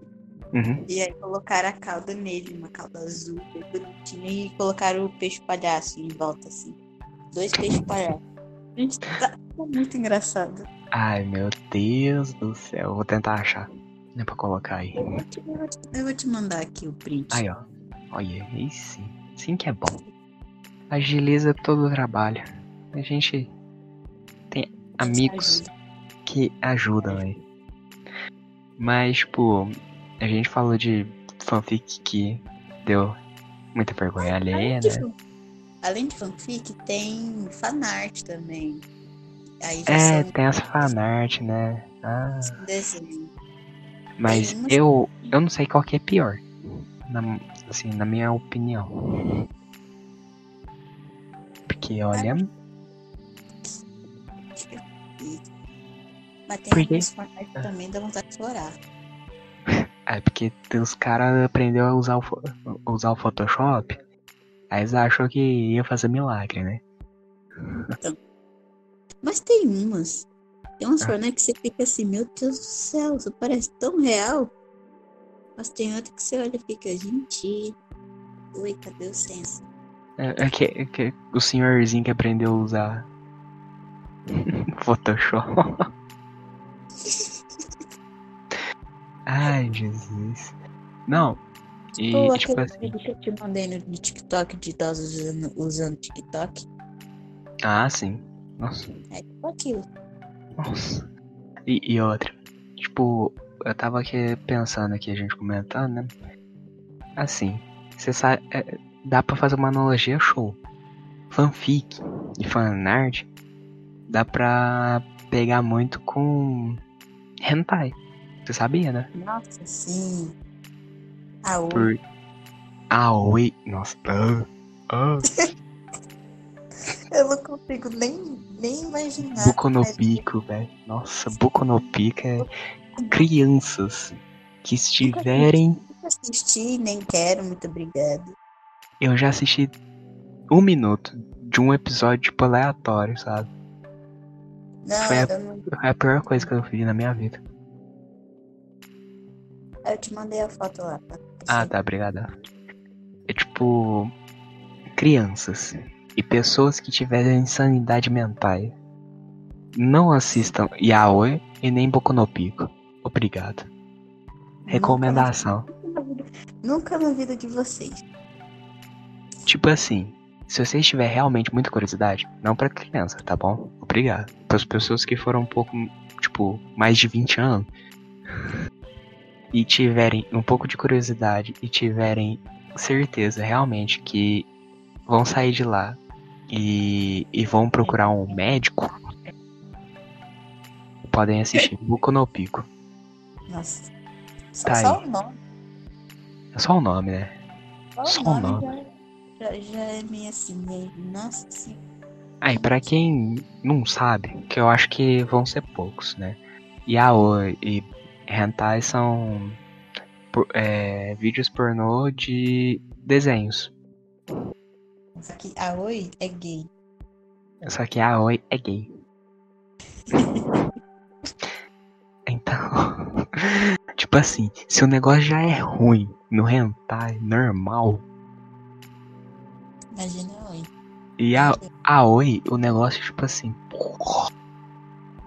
Speaker 1: Uhum.
Speaker 2: E aí colocaram a cauda nele, uma cauda azul, bem bonitinha, e colocaram o peixe palhaço em volta, assim. Dois peixes parados. Gente, tá, tá muito engraçado.
Speaker 1: Ai, meu Deus do céu. Vou tentar achar. Não é pra colocar aí.
Speaker 2: Eu vou te, eu vou mandar aqui o print.
Speaker 1: Aí, ó. Olha, aí sim. Sim que é bom. Agiliza todo o trabalho. A gente tem amigos
Speaker 2: Ajuda.
Speaker 1: que ajudam aí. Mas, tipo, a gente falou de fanfic que deu muita vergonha alheia,
Speaker 2: de
Speaker 1: né?
Speaker 2: Além de fanfic, tem fanart também.
Speaker 1: É, tem as fanart, né? Ah,
Speaker 2: desenhos.
Speaker 1: Mas eu, eu não sei qual que é pior. Na, assim, na minha opinião. Porque, olha,
Speaker 2: Mas tem
Speaker 1: Por quê?
Speaker 2: alguns também dá vontade de chorar.
Speaker 1: é porque os caras aprendeu a usar o, usar o Photoshop. Aí eles achou que ia fazer milagre, né?
Speaker 2: Mas tem umas. Tem umas
Speaker 1: Ah.
Speaker 2: que você fica assim, meu Deus do céu, isso parece tão real. Mas tem outra que você olha e fica, gente. Ui, cadê o senso?
Speaker 1: É, é que, é que o senhorzinho que aprendeu a usar Photoshop. Ai, Jesus. Não. E,
Speaker 2: Pô,
Speaker 1: tipo assim.
Speaker 2: que eu te mandei no no TikTok de idosos usando, usando TikTok.
Speaker 1: Ah, sim. Nossa.
Speaker 2: É tipo aquilo.
Speaker 1: Nossa. E, e outra. Tipo, eu tava aqui pensando aqui, a gente comentando, né? Assim, você sabe. é, dá pra fazer uma analogia show. Fanfic e fanart dá pra pegar muito com hentai. Você sabia, né?
Speaker 2: Nossa, sim. Ah, o
Speaker 1: Por. Aoi. Nossa. Ah, ah.
Speaker 2: Eu não consigo nem, nem imaginar.
Speaker 1: Boku no Pico, velho. Nossa, Boku no Pico é crianças que estiverem.
Speaker 2: Nunca assisti, nem quero, muito obrigada.
Speaker 1: Eu já assisti um minuto de um episódio tipo aleatório, sabe?
Speaker 2: Não,
Speaker 1: Foi a-
Speaker 2: eu não.
Speaker 1: É a pior coisa que eu vi na minha vida.
Speaker 2: Eu te mandei a foto lá. Tá?
Speaker 1: Ah, tá, obrigado. É tipo. Crianças e pessoas que tiverem insanidade mental. Não assistam Yaoi e nem Boku no Pico. Obrigado. Recomendação.
Speaker 2: Nunca na vida- de vocês.
Speaker 1: Tipo assim, se você tiver realmente muita curiosidade, não pra criança, tá bom? Obrigado. Para as pessoas que foram um pouco, tipo, mais de 20 anos e tiverem um pouco de curiosidade e tiverem certeza realmente que vão sair de lá e, e vão procurar um médico, podem assistir Boku no Pico.
Speaker 2: Nossa.
Speaker 1: Tá
Speaker 2: só
Speaker 1: aí.
Speaker 2: o nome.
Speaker 1: É só o nome, né?
Speaker 2: Só,
Speaker 1: Só
Speaker 2: o
Speaker 1: o
Speaker 2: nome já, já, é meio assim, meio. Nossa senhora.
Speaker 1: Aí, pra quem não sabe, que eu acho que vão ser poucos, né? Yaoi e Hentai são por- é, vídeos pornô de desenhos.
Speaker 2: Só que a Oi é gay.
Speaker 1: Só que Yaoi é gay. Então, tipo assim, se o negócio já é ruim no Hentai normal,
Speaker 2: Imagina a Oi.
Speaker 1: e a Aoi, o negócio, tipo assim,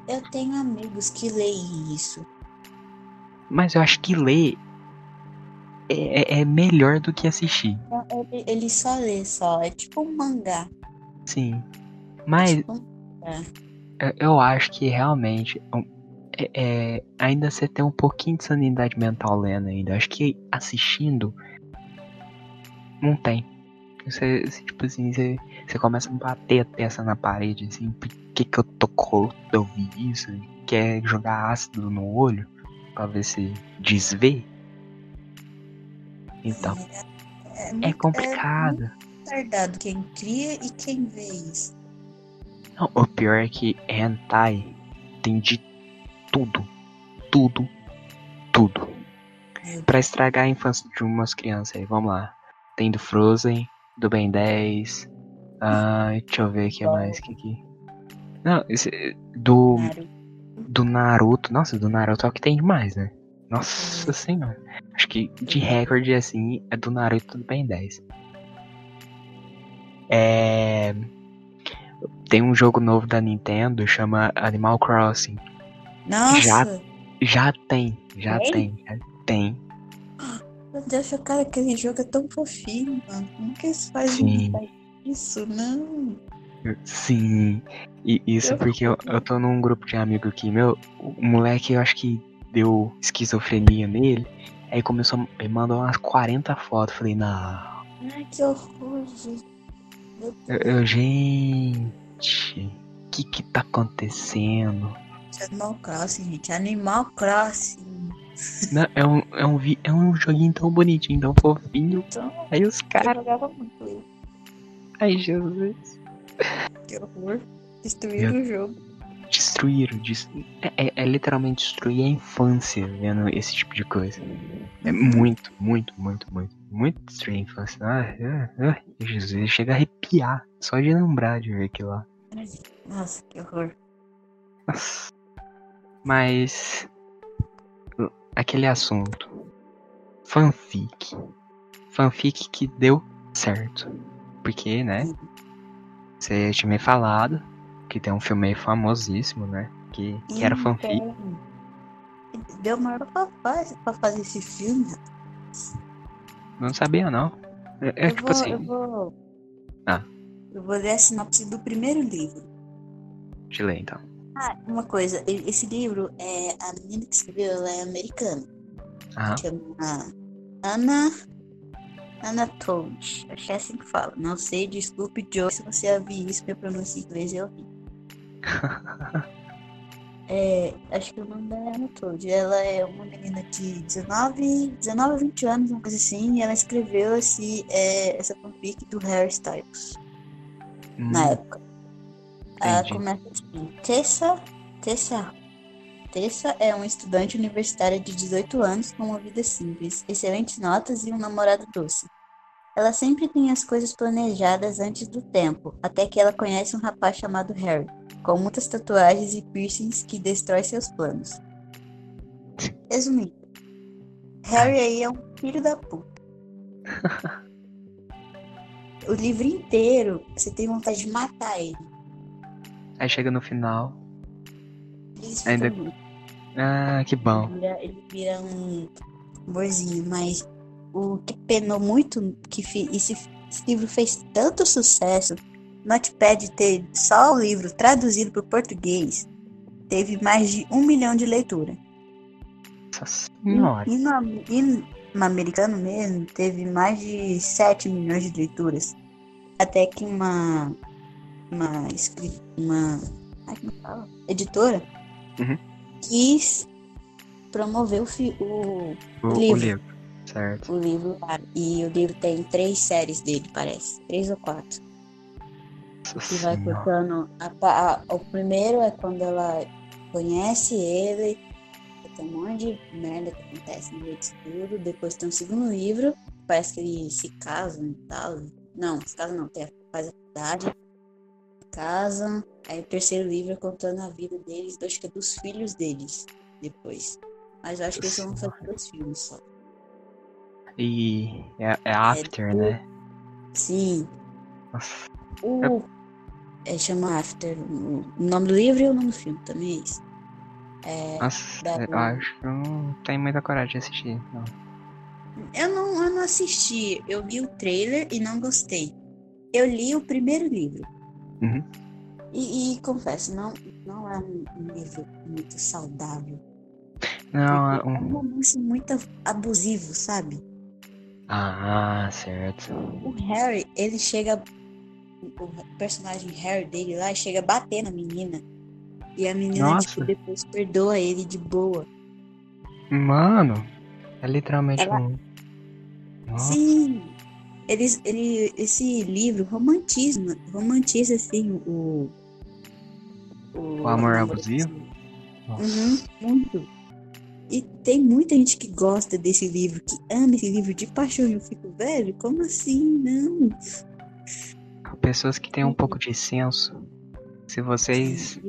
Speaker 2: Eu tenho amigos que leem isso.
Speaker 1: mas eu acho que ler é, é- é melhor do que assistir.
Speaker 2: Ele, ele só lê só. É tipo um mangá.
Speaker 1: Sim.
Speaker 2: É
Speaker 1: Mas
Speaker 2: tipo um-
Speaker 1: eu- eu acho que realmente é, é, ainda você tem um pouquinho de sanidade mental lendo ainda. Acho que assistindo não tem. Você, você, tipo assim, você, você começa a bater a testa na parede, assim, por que, que eu tô eu vi isso? Quer jogar ácido no olho pra ver se desvê? Então,
Speaker 2: é,
Speaker 1: é
Speaker 2: muito-
Speaker 1: complicado.
Speaker 2: É quem cria e quem vê isso.
Speaker 1: Não, o pior é que hentai tem de tudo. Tudo. Tudo. Pra estragar a infância de umas crianças aí, vamos lá. Tem do Frozen, do Ben 10. Ah, deixa eu ver o que mais que aqui. Não, esse, do,
Speaker 2: Naruto.
Speaker 1: do Naruto. Nossa, do Naruto é o que tem demais, né? Nossa senhora. Acho que de recorde assim é do Naruto do Ben 10. É. tem um jogo novo da Nintendo, chama Animal Crossing.
Speaker 2: Nossa!
Speaker 1: Já- Já tem, já
Speaker 2: Tem?
Speaker 1: tem, já tem.
Speaker 2: Meu Deus, cara, aquele jogo é tão fofinho, mano. Como que eles fazem isso? Não.
Speaker 1: Sim. E isso
Speaker 2: Eu-
Speaker 1: porque eu, eu tô num grupo de amigos aqui, meu. O moleque, eu acho que deu esquizofrenia nele. Aí começou, ele mandou umas 40 fotos. Falei, não.
Speaker 2: Ai, que horror, gente.
Speaker 1: Eu, eu, gente, o que que tá acontecendo?
Speaker 2: Animal Crossing, gente. Animal Crossing.
Speaker 1: Não, é, um, é, um, vi- é um joguinho tão bonitinho, tão fofinho.
Speaker 2: Então,
Speaker 1: Aí os
Speaker 2: eu
Speaker 1: caras.
Speaker 2: jogava muito.
Speaker 1: Ai, Jesus.
Speaker 2: Que horror. Destruíram o jogo.
Speaker 1: Destruíram. des- É, é- é literalmente destruir a infância vendo esse tipo de coisa. É muito, muito, muito, muito. Muito destruir a infância. Ai, ai, Jesus, chega a arrepiar. Só de lembrar de ver aquilo lá.
Speaker 2: Nossa, que horror.
Speaker 1: Nossa. Mas. Aquele assunto. Fanfic. Fanfic que deu certo. Porque, né? Você tinha me falado que tem um filme famosíssimo, né? Que, que era fanfic.
Speaker 2: Então, Deu maior pra, fa- pra fazer esse filme.
Speaker 1: Não sabia, não. É, é
Speaker 2: eu,
Speaker 1: tipo
Speaker 2: vou,
Speaker 1: assim,
Speaker 2: eu vou.
Speaker 1: Ah.
Speaker 2: Eu vou ler a sinopse do primeiro livro.
Speaker 1: te ler então.
Speaker 2: Ah, uma coisa, esse livro é a menina que escreveu, ela é americana.
Speaker 1: Aham.
Speaker 2: Chama Ana Ana Toad. Acho que é assim que fala. Não sei, desculpe, Joe, se você ouvir isso, minha pronúncia em inglês é horrível. É, acho que o nome dela é Ana Toad. Ela é uma menina de 19, 19 a 20 anos, uma coisa assim, e ela escreveu esse, é, essa fanfic do Harry Styles na
Speaker 1: Hum,
Speaker 2: época. Ela
Speaker 1: entendi.
Speaker 2: começa assim, Tessa, Tessa, Tessa é uma estudante universitária de 18 anos com uma vida simples, excelentes notas e um namorado doce. Ela sempre tem as coisas planejadas antes do tempo, até que ela conhece um rapaz chamado Harry, com muitas tatuagens e piercings que destrói seus planos. Resumindo, Harry aí é um filho da puta. O livro inteiro, você tem vontade de matar ele.
Speaker 1: Aí chega no final.
Speaker 2: Eles
Speaker 1: Ainda- Ah, que bom.
Speaker 2: Ele vira, ele vira um amorzinho, mas o que penou muito que esse, esse livro fez tanto sucesso, Notepad ter só o livro traduzido para o português, teve mais de um milhão de leitura.
Speaker 1: Nossa senhora.
Speaker 2: E, no, e no americano mesmo, teve mais de 7 milhões de leituras. Até que uma uma, editora
Speaker 1: Uhum.
Speaker 2: quis promover o, o,
Speaker 1: O, o
Speaker 2: livro.
Speaker 1: Certo.
Speaker 2: o livro lá. E o livro tem três séries dele, parece. Três ou quatro.
Speaker 1: Nossa
Speaker 2: E vai a- o primeiro é quando ela conhece ele. Tem um monte de merda que acontece no meio disso tudo. Depois tem um segundo livro. Parece que eles se casam e tal. Não, se casam não, tem, faz a faculdade. Casam. Aí o terceiro livro é contando a vida deles, acho que é dos filhos deles. Depois. Mas eu acho que eles vão fazer dois filmes só.
Speaker 1: E é, é After, né?
Speaker 2: Sim.
Speaker 1: Nossa.
Speaker 2: O. É, chama After. O nome do livro e o nome do filme também é isso. É,
Speaker 1: Nossa,
Speaker 2: da-
Speaker 1: eu acho que eu não tenho muita coragem de assistir. Não.
Speaker 2: eu, não, eu não assisti. Eu vi o trailer e não gostei. Eu li o primeiro livro.
Speaker 1: Uhum.
Speaker 2: E, e confesso, não, não é um, um livro muito saudável.
Speaker 1: Não, é
Speaker 2: Porque é um
Speaker 1: um...
Speaker 2: romance muito abusivo, sabe?
Speaker 1: Ah, certo.
Speaker 2: O Harry, ele chega. O personagem Harry dele lá chega a bater na menina. E a menina,
Speaker 1: Nossa.
Speaker 2: tipo, depois perdoa ele de boa.
Speaker 1: Mano, é literalmente
Speaker 2: Ela-
Speaker 1: um. Nossa.
Speaker 2: Sim. Eles, ele, esse livro romantismo, romantiza assim o.
Speaker 1: O amor abusivo? Nossa.
Speaker 2: Uhum, muito. E tem muita gente que gosta desse livro, que ama esse livro de paixão. E eu fico, velho, como assim? Não.
Speaker 1: Pessoas que têm um pouco de senso. Se vocês.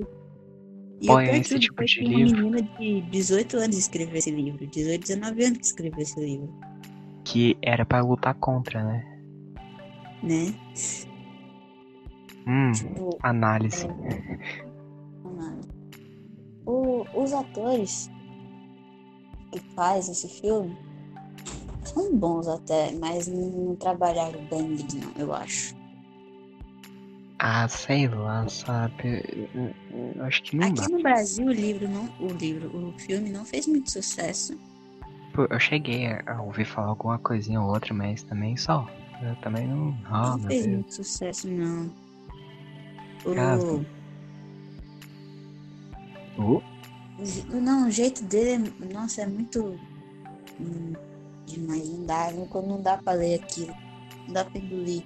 Speaker 1: Põem esse tipo de
Speaker 2: que uma
Speaker 1: livro.
Speaker 2: menina de 18 anos escreveu esse livro. 18, 19 anos que escreveu esse livro,
Speaker 1: Que era pra lutar contra, né?
Speaker 2: né?
Speaker 1: Hum,
Speaker 2: Tipo,
Speaker 1: análise.
Speaker 2: O- os atores que faz esse filme são bons até, mas não, trabalharam bem neles, não, eu acho.
Speaker 1: Ah, sei lá, sabe? Eu- eu Acho que não dá.
Speaker 2: Aqui no Brasil o livro não, o livro, o filme não fez muito sucesso.
Speaker 1: Pô, eu cheguei a ouvir falar alguma coisinha ou outra, mas também só. Eu também não. Ah,
Speaker 2: não fez
Speaker 1: Deus.
Speaker 2: muito sucesso, não. O.
Speaker 1: Uh,
Speaker 2: o não, o jeito dele, é, nossa, é muito hum, demais, não dá, não, não dá pra ler aquilo. Não dá pra engolir.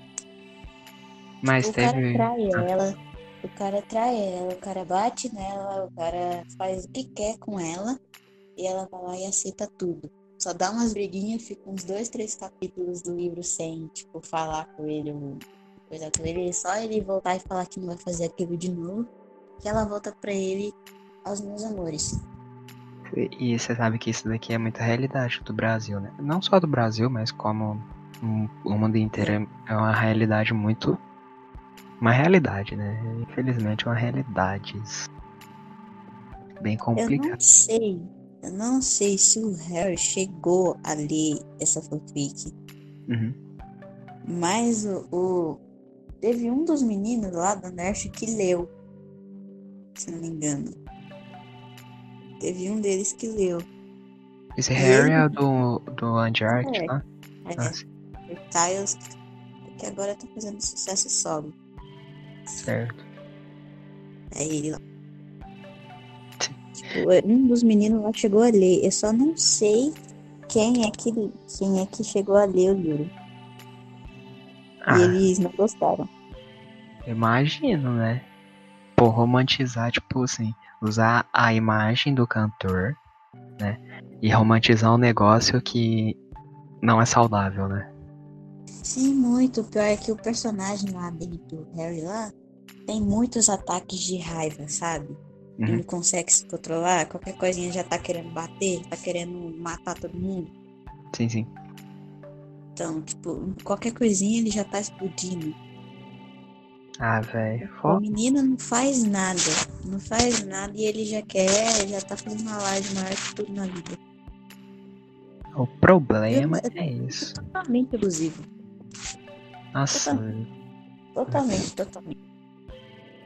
Speaker 1: mas
Speaker 2: o cara
Speaker 1: teve.
Speaker 2: trai
Speaker 1: Ah,
Speaker 2: ela, o cara trai ela, o cara bate nela, o cara faz o que quer com ela e ela vai lá e aceita tudo. Só dá umas briguinhas, fica uns dois, três capítulos do livro sem, tipo, falar com ele, ou coisa com ele, só ele voltar e falar que não vai fazer aquilo de novo, que ela volta pra ele aos meus amores.
Speaker 1: E você sabe que isso daqui é muita realidade do Brasil, né? Não só do Brasil, mas como o mundo inteiro é uma realidade muito. Uma realidade, né? Infelizmente, é uma realidade. Bem
Speaker 2: Eu
Speaker 1: complicada.
Speaker 2: não sei, eu não sei se o Harry chegou a ler essa fanfic.
Speaker 1: Uhum.
Speaker 2: Mas o, o- teve um dos meninos lá da Nerf que leu, se não me engano. Teve um deles que leu.
Speaker 1: Esse Harry é o do, do Uncharted,
Speaker 2: É.
Speaker 1: lá?
Speaker 2: É, o Tiles, que agora tá fazendo sucesso solo.
Speaker 1: certo.
Speaker 2: É ele lá. Tipo, um dos meninos lá chegou a ler. Eu só não sei quem é que, quem é que chegou a ler o livro.
Speaker 1: Ah,
Speaker 2: E eles não gostaram.
Speaker 1: imagino, né? Pô, romantizar, tipo assim, usar a imagem do cantor, né? E romantizar um negócio que não é saudável, né?
Speaker 2: Sim, muito. O pior é que o personagem lá dele, do Harry lá, tem muitos ataques de raiva, sabe? Ele
Speaker 1: Uhum.
Speaker 2: não consegue se controlar, qualquer coisinha já tá querendo bater, tá querendo matar todo mundo.
Speaker 1: Sim, sim.
Speaker 2: Então, tipo, qualquer coisinha ele já tá explodindo.
Speaker 1: Ah, velho.
Speaker 2: O menino não faz nada, não faz nada e ele já quer, já tá fazendo uma live maior que tudo na vida.
Speaker 1: O problema
Speaker 2: Eu-
Speaker 1: é isso.
Speaker 2: Totalmente abusivo.
Speaker 1: Nossa,
Speaker 2: Totalmente, totalmente.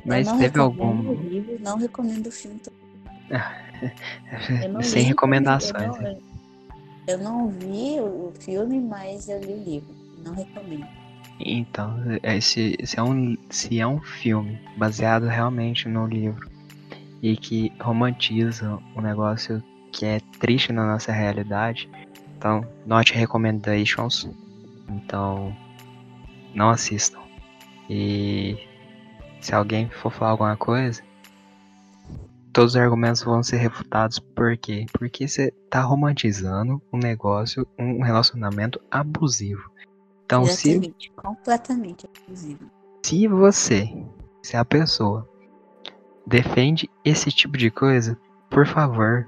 Speaker 1: mas
Speaker 2: eu não
Speaker 1: teve algum.
Speaker 2: livro, não recomendo o filme. Eu
Speaker 1: Sem
Speaker 2: li,
Speaker 1: recomendações.
Speaker 2: Eu não, eu não vi o filme, mas eu li o livro. Não recomendo.
Speaker 1: Então, é, se, se, é um, se é um filme baseado realmente no livro e que romantiza um negócio que é triste na nossa realidade, então, not recommendations. Então, não assistam. E se alguém for falar alguma coisa, todos os argumentos vão ser refutados. Por quê? Porque você tá romantizando um negócio, um relacionamento abusivo. Então, se
Speaker 2: Exatamente, completamente abusivo.
Speaker 1: se você, se a pessoa defende esse tipo de coisa, por favor,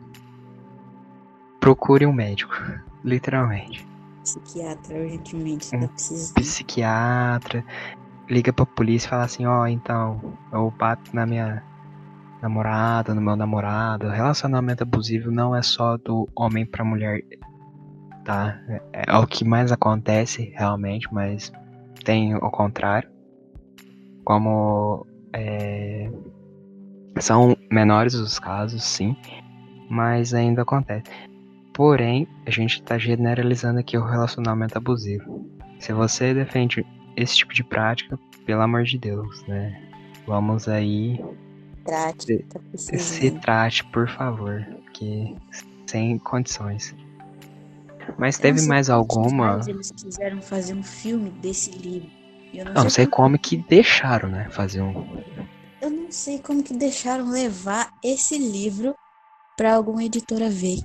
Speaker 1: procure um médico, literalmente.
Speaker 2: Psiquiatra urgentemente,
Speaker 1: Um
Speaker 2: tá precisando.
Speaker 1: Psiquiatra, liga pra polícia e fala assim, ó, então, eu bato na minha namorada, no meu namorado. Relacionamento abusivo não é só do homem pra mulher, tá? É, é o que mais acontece realmente, mas tem o contrário. Como é, são menores os casos, sim, mas ainda acontece. Porém, a gente está generalizando aqui o relacionamento abusivo. Se você defende esse tipo de prática, pelo amor de Deus, né? Vamos aí,
Speaker 2: Trate, tá
Speaker 1: se trate, por favor, porque sem condições. Mas teve
Speaker 2: sei
Speaker 1: mais alguma.
Speaker 2: Eles quiseram fazer um filme desse livro. Eu não,
Speaker 1: Não sei
Speaker 2: por-
Speaker 1: como que deixaram, né? Fazer um.
Speaker 2: Eu não sei como que deixaram levar esse livro pra alguma editora ver.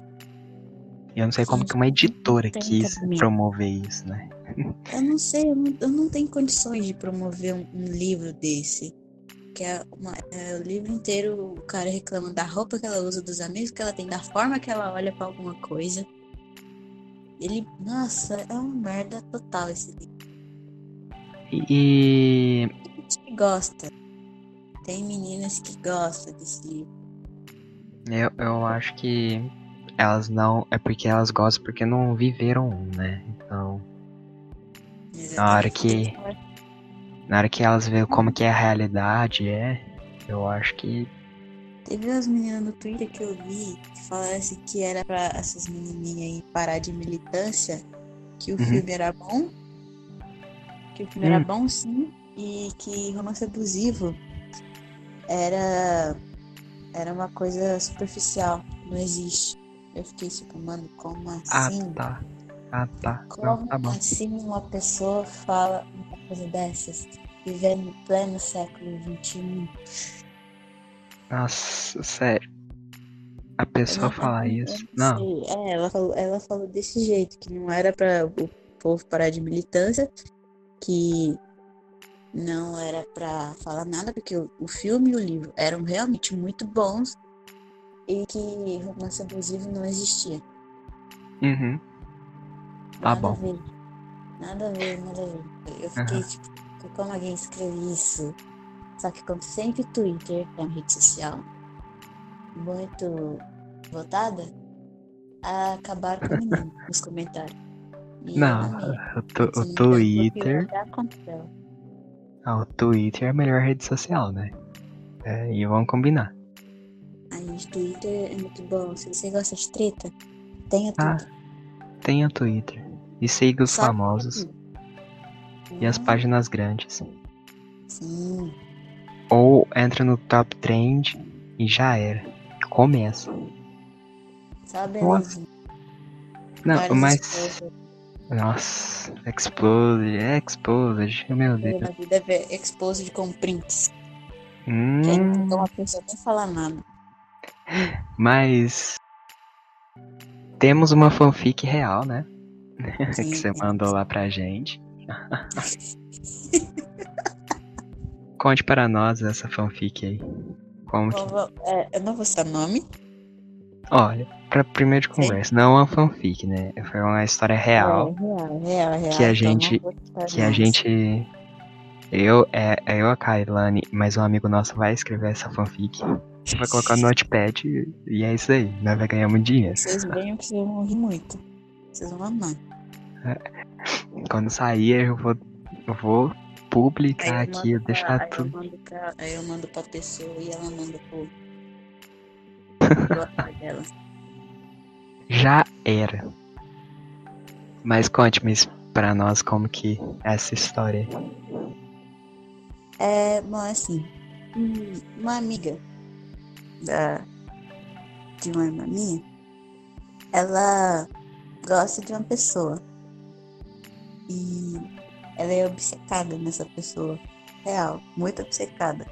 Speaker 1: Eu não sei como que uma editora quis promover isso, né?
Speaker 2: Eu não sei, eu não, eu não tenho condições de promover um, um livro desse. Que é, uma- é o livro inteiro, o cara reclama da roupa que ela usa, dos amigos que ela tem, da forma que ela olha pra alguma coisa. Ele, nossa, é uma merda total esse livro.
Speaker 1: E
Speaker 2: gente que gosta. Tem meninas que gostam desse livro.
Speaker 1: Eu, eu acho que elas não. É porque elas gostam porque não viveram um, né? Então. Na hora que. Na hora que elas veem como que é a realidade, é. Eu acho que.
Speaker 2: Teve umas meninas no Twitter que eu vi que falassem que era pra essas menininhas aí parar de militância, que o
Speaker 1: Uhum.
Speaker 2: filme era bom. Que o filme era
Speaker 1: Hum.
Speaker 2: bom sim. E que romance abusivo era. Era uma coisa superficial. Não existe. Eu fiquei tipo, mano, como
Speaker 1: Ah,
Speaker 2: assim?
Speaker 1: tá. Ah, tá.
Speaker 2: Como
Speaker 1: Não, tá
Speaker 2: assim uma pessoa fala uma coisa dessas? Vivendo no pleno século? XXI.
Speaker 1: Nossa, sério. A pessoa falar isso.
Speaker 2: não
Speaker 1: Não.
Speaker 2: É, ela falou, ela falou desse jeito, que não era pra o povo parar de militância, que não era pra falar nada, porque o, o filme e o livro eram realmente muito bons e que romance abusivo não existia.
Speaker 1: Uhum. Tá
Speaker 2: Nada
Speaker 1: bom.
Speaker 2: a ver. Nada a ver, nada a ver. Eu fiquei
Speaker 1: Aham.
Speaker 2: tipo, como alguém escreve isso? Só que como sempre Twitter é uma rede social muito votada, acabaram com o menino nos comentários. E
Speaker 1: Não, o, tu- o Twitter. Ah, o Twitter é a melhor rede social, né? É, e vamos combinar.
Speaker 2: Aí o Twitter é muito bom. Se você gosta de treta, tenha
Speaker 1: Ah,
Speaker 2: tudo.
Speaker 1: Tenha Twitter. E siga os
Speaker 2: Só
Speaker 1: famosos e as páginas grandes.
Speaker 2: Sim.
Speaker 1: Ou entra no top trend e já era. Começa.
Speaker 2: Só
Speaker 1: Nossa.
Speaker 2: beleza.
Speaker 1: Não, mas.
Speaker 2: esposos.
Speaker 1: Nossa, Explode, Explode, meu Deus.
Speaker 2: Na vida é exposed com prints.
Speaker 1: Hum,
Speaker 2: não tem uma pessoa nem falar nada.
Speaker 1: mas. Temos uma fanfic real, né? Que você mandou lá pra gente. Conte para nós essa fanfic aí. Como que.
Speaker 2: Vou- é, eu não vou citar nome.
Speaker 1: Olha, pra primeiro de conversa, não é uma fanfic, né? Foi uma história real.
Speaker 2: É, real, real, real.
Speaker 1: Que a
Speaker 2: então
Speaker 1: gente- que a gente. Eu, é, é eu, a Kailane, mais um amigo nosso vai escrever essa fanfic. Vai colocar no notepad e- é isso aí. Nós vai ganhar muito dinheiro.
Speaker 2: Vocês venham que vocês vão rir muito. Vocês vão amar.
Speaker 1: Quando sair, eu vou, eu vou publicar
Speaker 2: Aí eu
Speaker 1: aqui,
Speaker 2: mando pra-
Speaker 1: deixar
Speaker 2: aí eu
Speaker 1: tudo.
Speaker 2: pra- Aí eu mando pra pessoa e ela manda pro. dela.
Speaker 1: Já era. Mas conte-me pra nós como que é essa história.
Speaker 2: É, bom, assim. hum, Uma amiga da, de uma irmã minha, ela gosta de uma pessoa. E ela é obcecada nessa pessoa. Real, muito obcecada.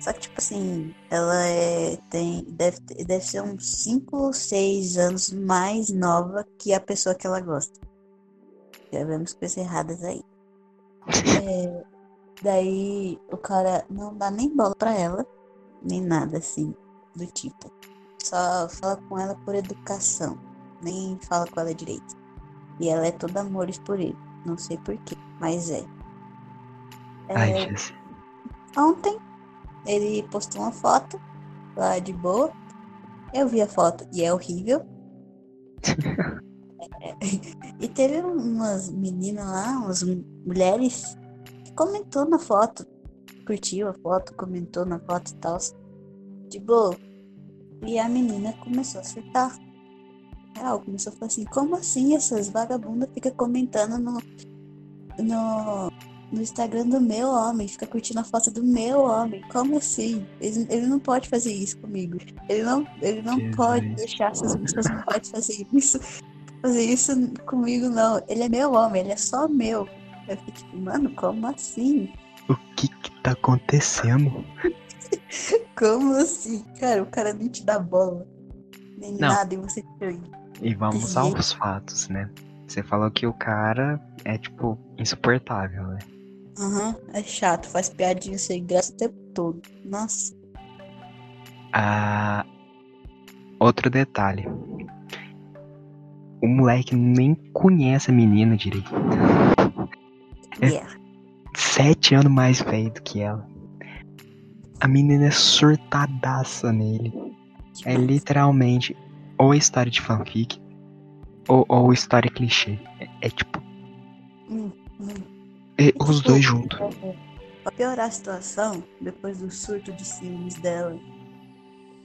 Speaker 2: Só que, tipo assim, ela é, tem, deve, deve ser uns 5 ou 6 anos mais nova que a pessoa que ela gosta. Já vemos coisas erradas aí. É, daí o cara não dá nem bola pra ela, nem nada assim, do tipo. Só fala com ela por educação, nem fala com ela direito. E ela é toda amores por ele. Não sei porquê, mas é. É,
Speaker 1: Ai, Jesus.
Speaker 2: Ontem ele postou uma foto lá de boa. Eu vi a foto e é horrível. É, E teve umas meninas lá, umas mulheres, que comentou na foto. Curtiu a foto, comentou na foto e tal. De boa. E a menina começou a surtar. Real, começou a falar assim, como assim essas vagabundas ficam comentando no, no, no Instagram do meu homem, fica curtindo a foto do meu homem. Como assim? Ele, ele não pode fazer isso comigo. Ele não, ele não
Speaker 1: Jesus.
Speaker 2: pode deixar essas pessoas não pode fazer isso. Fazer isso comigo, não. Ele é meu homem, ele é só meu. Eu fiquei tipo, mano, como assim?
Speaker 1: O que que tá acontecendo?
Speaker 2: Como assim? Cara, o cara nem te dá bola. Nem
Speaker 1: Não.
Speaker 2: nada, e você fica
Speaker 1: E vamos aos fatos, né? Você falou que o cara é, tipo, insuportável, né?
Speaker 2: Aham, é chato, faz piadinha sem graça o tempo todo. Nossa.
Speaker 1: Ah, outro detalhe. O moleque nem conhece a menina direito. É.
Speaker 2: Yeah.
Speaker 1: sete anos mais velho do que ela. A menina é surtadaça nele. É literalmente ou história de fanfic ou, ou história clichê. É, é tipo.
Speaker 2: Hum, hum.
Speaker 1: é os
Speaker 2: Tipo,
Speaker 1: dois juntos.
Speaker 2: Pra piorar a situação, depois do surto de ciúmes dela,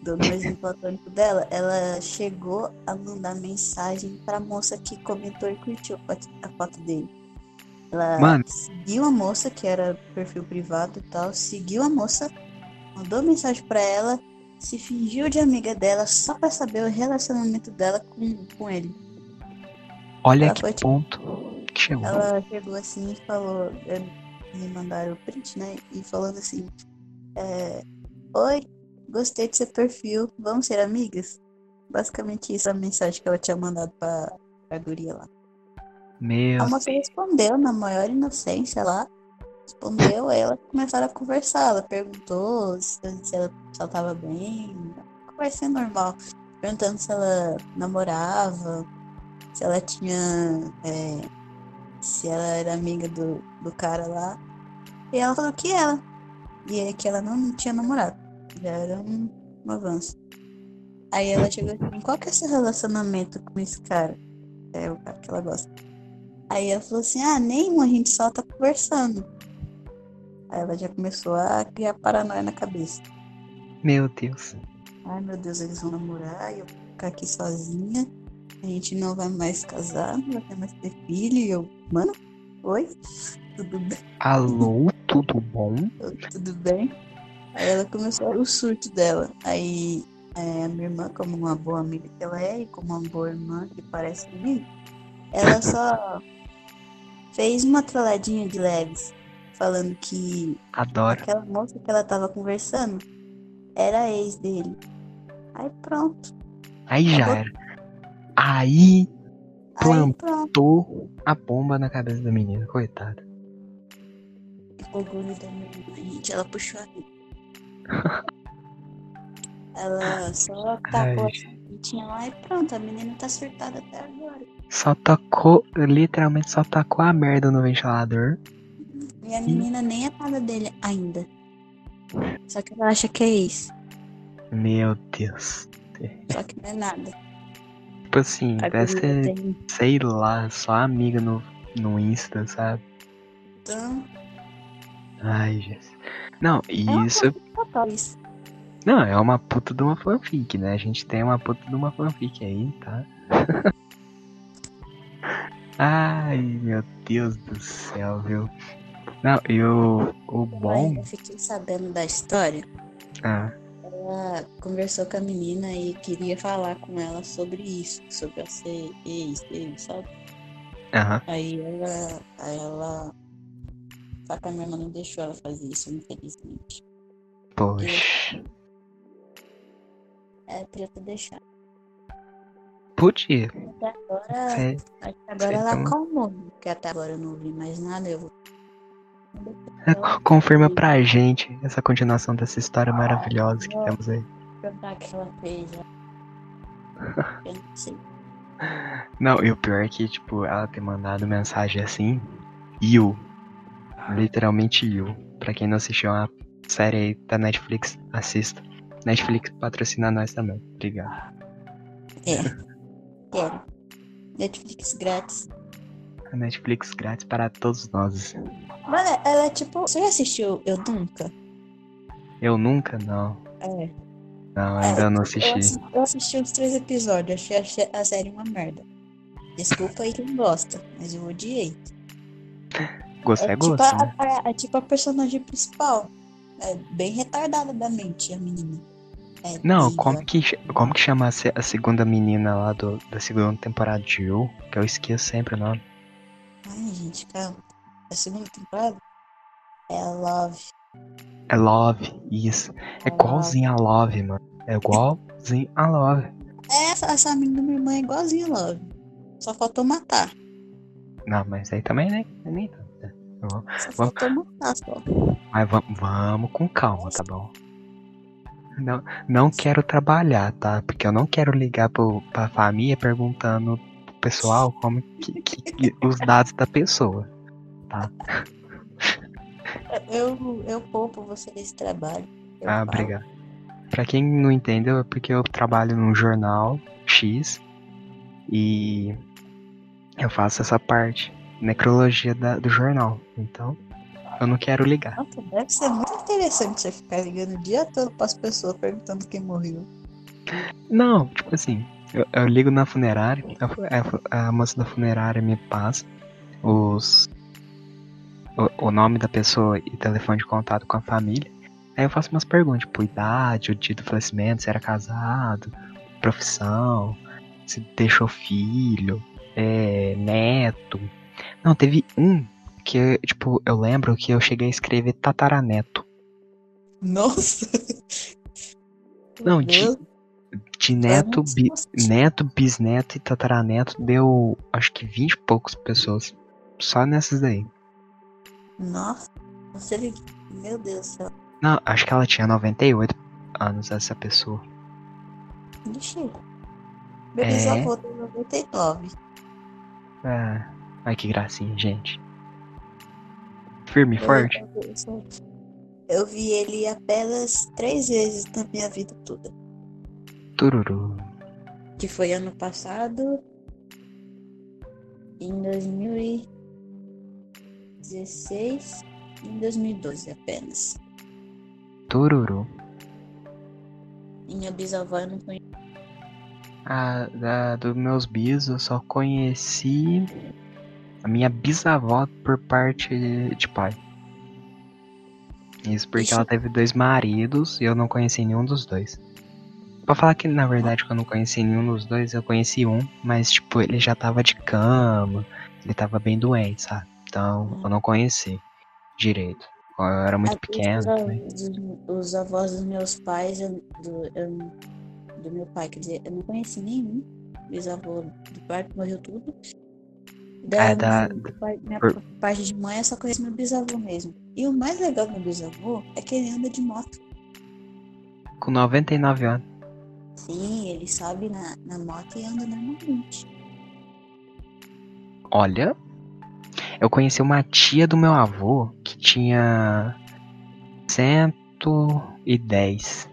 Speaker 2: do noivo platônico dela, ela chegou a mandar mensagem pra moça que comentou e curtiu a foto, a foto dele. Ela
Speaker 1: Mano.
Speaker 2: seguiu a moça, que era perfil privado e tal, seguiu a moça, mandou mensagem pra ela, se fingiu de amiga dela só pra saber o relacionamento dela com, com ele.
Speaker 1: Olha
Speaker 2: ela
Speaker 1: que
Speaker 2: foi, tipo,
Speaker 1: ponto que chegou.
Speaker 2: Ela chegou assim e falou, eh, me mandaram o print, né? E falando assim, é, Oi, gostei do seu perfil, vamos ser amigas? Basicamente isso a mensagem que ela tinha mandado pra, pra guria lá.
Speaker 1: Meu
Speaker 2: A moça respondeu na maior inocência lá. Respondeu, aí elas começaram a conversar. Ela perguntou se, se ela, se ela tava bem. Conversa normal. Perguntando se ela namorava, se ela tinha. é, se ela era amiga do, do cara lá. E ela falou que ela. E é que ela não tinha namorado. Já era um, um avanço. Aí ela chegou assim, qual que é seu relacionamento com esse cara? É o cara que ela gosta. Aí ela falou assim, ah, nenhum, a gente só tá conversando. Aí ela já começou a criar paranoia na cabeça.
Speaker 1: Meu Deus.
Speaker 2: Ai meu Deus, eles vão namorar e eu vou ficar aqui sozinha. A gente não vai mais casar, não vai ter mais ter filho. E eu, mano, oi? Tudo bem?
Speaker 1: Alô, tudo bom?
Speaker 2: Tudo bem? Aí ela começou o surto dela. Aí é, a minha irmã, como uma boa amiga que ela é, e como uma boa irmã que parece comigo, ela só fez uma trolladinha de leves, falando que
Speaker 1: Adoro.
Speaker 2: aquela moça que ela tava conversando era a ex dele. Aí pronto.
Speaker 1: Aí já
Speaker 2: Acabou.
Speaker 1: era. Aí
Speaker 2: Aí
Speaker 1: plantou
Speaker 2: pronto.
Speaker 1: a bomba na cabeça da menina, coitada.
Speaker 2: O orgulho da irmã, gente, ela puxou a vida. Ela só tacou
Speaker 1: Ai.
Speaker 2: a sementinha lá e pronto, a menina tá surtada até agora.
Speaker 1: Só tacou, literalmente só tacou a merda no ventilador.
Speaker 2: E a menina nem é nada dele ainda. Só que ela acha que é isso.
Speaker 1: Meu Deus.
Speaker 2: Só que não é nada.
Speaker 1: Tipo assim,
Speaker 2: A guria
Speaker 1: ser,
Speaker 2: tem
Speaker 1: sei lá, só amiga no, no Insta, sabe?
Speaker 2: tão...
Speaker 1: Ai, Jesus. Não, e
Speaker 2: É uma
Speaker 1: isso.
Speaker 2: total isso.
Speaker 1: Não, é uma puta de uma fanfic, né? A gente tem uma puta de uma fanfic aí, tá? Ai, meu Deus do céu, viu? Não, e o, o bom.
Speaker 2: Eu fiquei sabendo da história.
Speaker 1: Ah,
Speaker 2: Ela conversou com a menina e queria falar com ela sobre isso, sobre ela ser ex dele, sabe?
Speaker 1: aham.
Speaker 2: Aí ela. Aí ela. Só que a minha irmã não deixou ela fazer isso, infelizmente.
Speaker 1: Poxa.
Speaker 2: É, queria ter deixado.
Speaker 1: Podia.
Speaker 2: Até agora.
Speaker 1: Cê-
Speaker 2: acho que agora ela acalmou, porque até agora eu não vi mais nada. Eu vou.
Speaker 1: Confirma pra gente essa continuação dessa história maravilhosa que temos aí.
Speaker 2: perguntar que ela fez. Eu não sei.
Speaker 1: Não, e o pior é que, tipo, ela ter mandado mensagem assim. You. Literalmente you. Pra quem não assistiu a série aí da Netflix, assista. Netflix patrocina nós também. Obrigado.
Speaker 2: É. Quero. Netflix grátis.
Speaker 1: A Netflix grátis para todos nós.
Speaker 2: Mano, ela é tipo. Você já assistiu Eu Nunca?
Speaker 1: Eu nunca, não.
Speaker 2: É.
Speaker 1: Não,
Speaker 2: É,
Speaker 1: ainda não
Speaker 2: Eu,
Speaker 1: assisti.
Speaker 2: assi- eu assisti os três episódios, achei a a série uma merda. Desculpa aí quem gosta, mas eu odiei.
Speaker 1: Gosto é,
Speaker 2: tipo,
Speaker 1: gosto,
Speaker 2: a,
Speaker 1: né?
Speaker 2: a- é tipo a personagem principal. É bem retardada da mente, a menina. É,
Speaker 1: Não, como que, como que chama a, a segunda menina lá do, da segunda temporada de You? Que eu esqueço sempre o nome.
Speaker 2: Ai, gente, calma. A segunda temporada é Love.
Speaker 1: É Love, isso. É
Speaker 2: A
Speaker 1: igualzinho a Love, mano. É igualzinho a Love.
Speaker 2: É, essa, essa menina da minha irmã é igualzinha a Love. Só faltou matar.
Speaker 1: Não, mas aí também, né? Nem tanto, né?
Speaker 2: Só
Speaker 1: Vamos-
Speaker 2: faltou matar, só.
Speaker 1: Mas vamos, vamos com calma, tá bom? Não, não quero trabalhar, tá? Porque eu não quero ligar pro, pra família perguntando pro pessoal como que, que- que- os dados da pessoa, tá?
Speaker 2: eu, eu poupo você desse trabalho. Eu
Speaker 1: ah,
Speaker 2: falo.
Speaker 1: obrigado. Pra quem não entendeu, é porque eu trabalho num jornal X e eu faço essa parte, necrologia da- do jornal. Então, eu não quero ligar.
Speaker 2: Nossa, deve ser muito interessante você ficar ligando o dia todo pras pessoas perguntando quem morreu.
Speaker 1: Não, tipo assim, eu, eu ligo na funerária, a, a a moça da funerária me passa os. O, o nome da pessoa e telefone de contato com a família. Aí eu faço umas perguntas, tipo, idade, o dia do falecimento, se era casado, profissão, se deixou filho, é, neto. Não, teve um que, tipo, eu lembro que eu cheguei a escrever tataraneto.
Speaker 2: Nossa!
Speaker 1: Não, de- De neto, bi-
Speaker 2: sei.
Speaker 1: neto, bisneto e tataraneto deu acho que 20 e poucos pessoas. Só nessas daí.
Speaker 2: Nossa, você... Meu Deus do céu.
Speaker 1: Não, acho que ela tinha 98 anos, essa pessoa.
Speaker 2: Ixi. Meu
Speaker 1: É.
Speaker 2: bisavô tem 99.
Speaker 1: É. Ai que gracinha, gente. Firme e
Speaker 2: Eu-
Speaker 1: forte.
Speaker 2: Eu vi ele apenas três vezes na minha vida toda.
Speaker 1: Tururu.
Speaker 2: Que foi ano passado. Em 2016. E em 2012 apenas.
Speaker 1: Tururu.
Speaker 2: Minha bisavó eu não conheço.
Speaker 1: A da, dos meus bis eu só conheci a minha bisavó por parte de pai. Isso porque
Speaker 2: Ixi.
Speaker 1: ela teve dois maridos e eu não conheci nenhum dos dois. Pra falar que na verdade que eu não conheci nenhum dos dois, eu conheci um, mas tipo, ele já tava de cama, ele tava bem doente, sabe? Então eu não conheci direito. Eu era muito pequeno
Speaker 2: vezes,
Speaker 1: também.
Speaker 2: Os, avós dos meus pais, eu- do, eu- do meu pai, quer dizer, eu não conheci nenhum. Bisavô do pai morreu tudo. Da,
Speaker 1: É, da-
Speaker 2: minha, do pai- minha
Speaker 1: por-
Speaker 2: parte de mãe, eu só conheço meu bisavô mesmo. E o mais legal do meu bisavô é que ele anda de moto.
Speaker 1: Com 99 anos.
Speaker 2: Sim, ele sobe na, na moto e anda normalmente.
Speaker 1: Olha, eu conheci uma tia do meu avô que tinha 110.